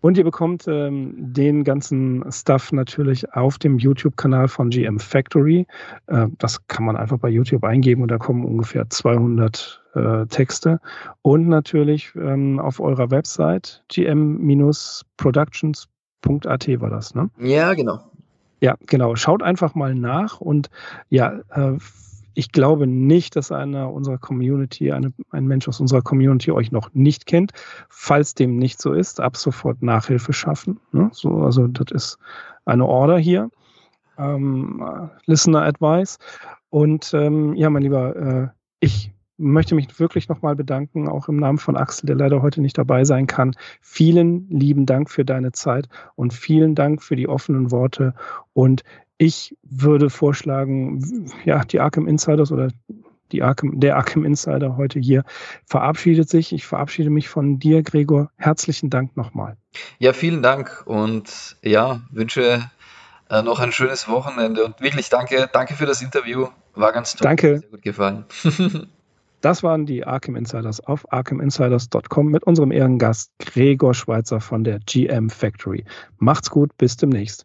und ihr bekommt ähm, den ganzen Stuff natürlich auf dem YouTube-Kanal von GM Factory. Äh, das kann man einfach bei YouTube eingeben und da kommen ungefähr 200 äh, Texte. Und natürlich ähm, auf eurer Website gm-productions.at war das, ne? Ja, genau. Ja, genau. Schaut einfach mal nach und ja, äh, ich glaube nicht, dass einer unserer Community, eine, ein Mensch aus unserer Community euch noch nicht kennt. Falls dem nicht so ist, ab sofort Nachhilfe schaffen. Ne? So, also das ist eine Order hier. Ähm, Listener Advice. Und ähm, ja, mein Lieber, äh, ich möchte mich wirklich nochmal bedanken, auch im Namen von Axel, der leider heute nicht dabei sein kann. Vielen lieben Dank für deine Zeit und vielen Dank für die offenen Worte und ich würde vorschlagen, ja, die Arkham Insiders oder die Arkham, der Arkham Insider heute hier verabschiedet sich. Ich verabschiede mich von dir, Gregor. Herzlichen Dank nochmal. Ja, vielen Dank und ja, wünsche äh, noch ein schönes Wochenende und wirklich danke, danke für das Interview. War ganz toll. Danke. Sehr gut gefallen. *laughs* Das waren die Arkham Insiders auf arkhaminsiders.com mit unserem Ehrengast Gregor Schweizer von der GM Factory. Macht's gut, bis demnächst.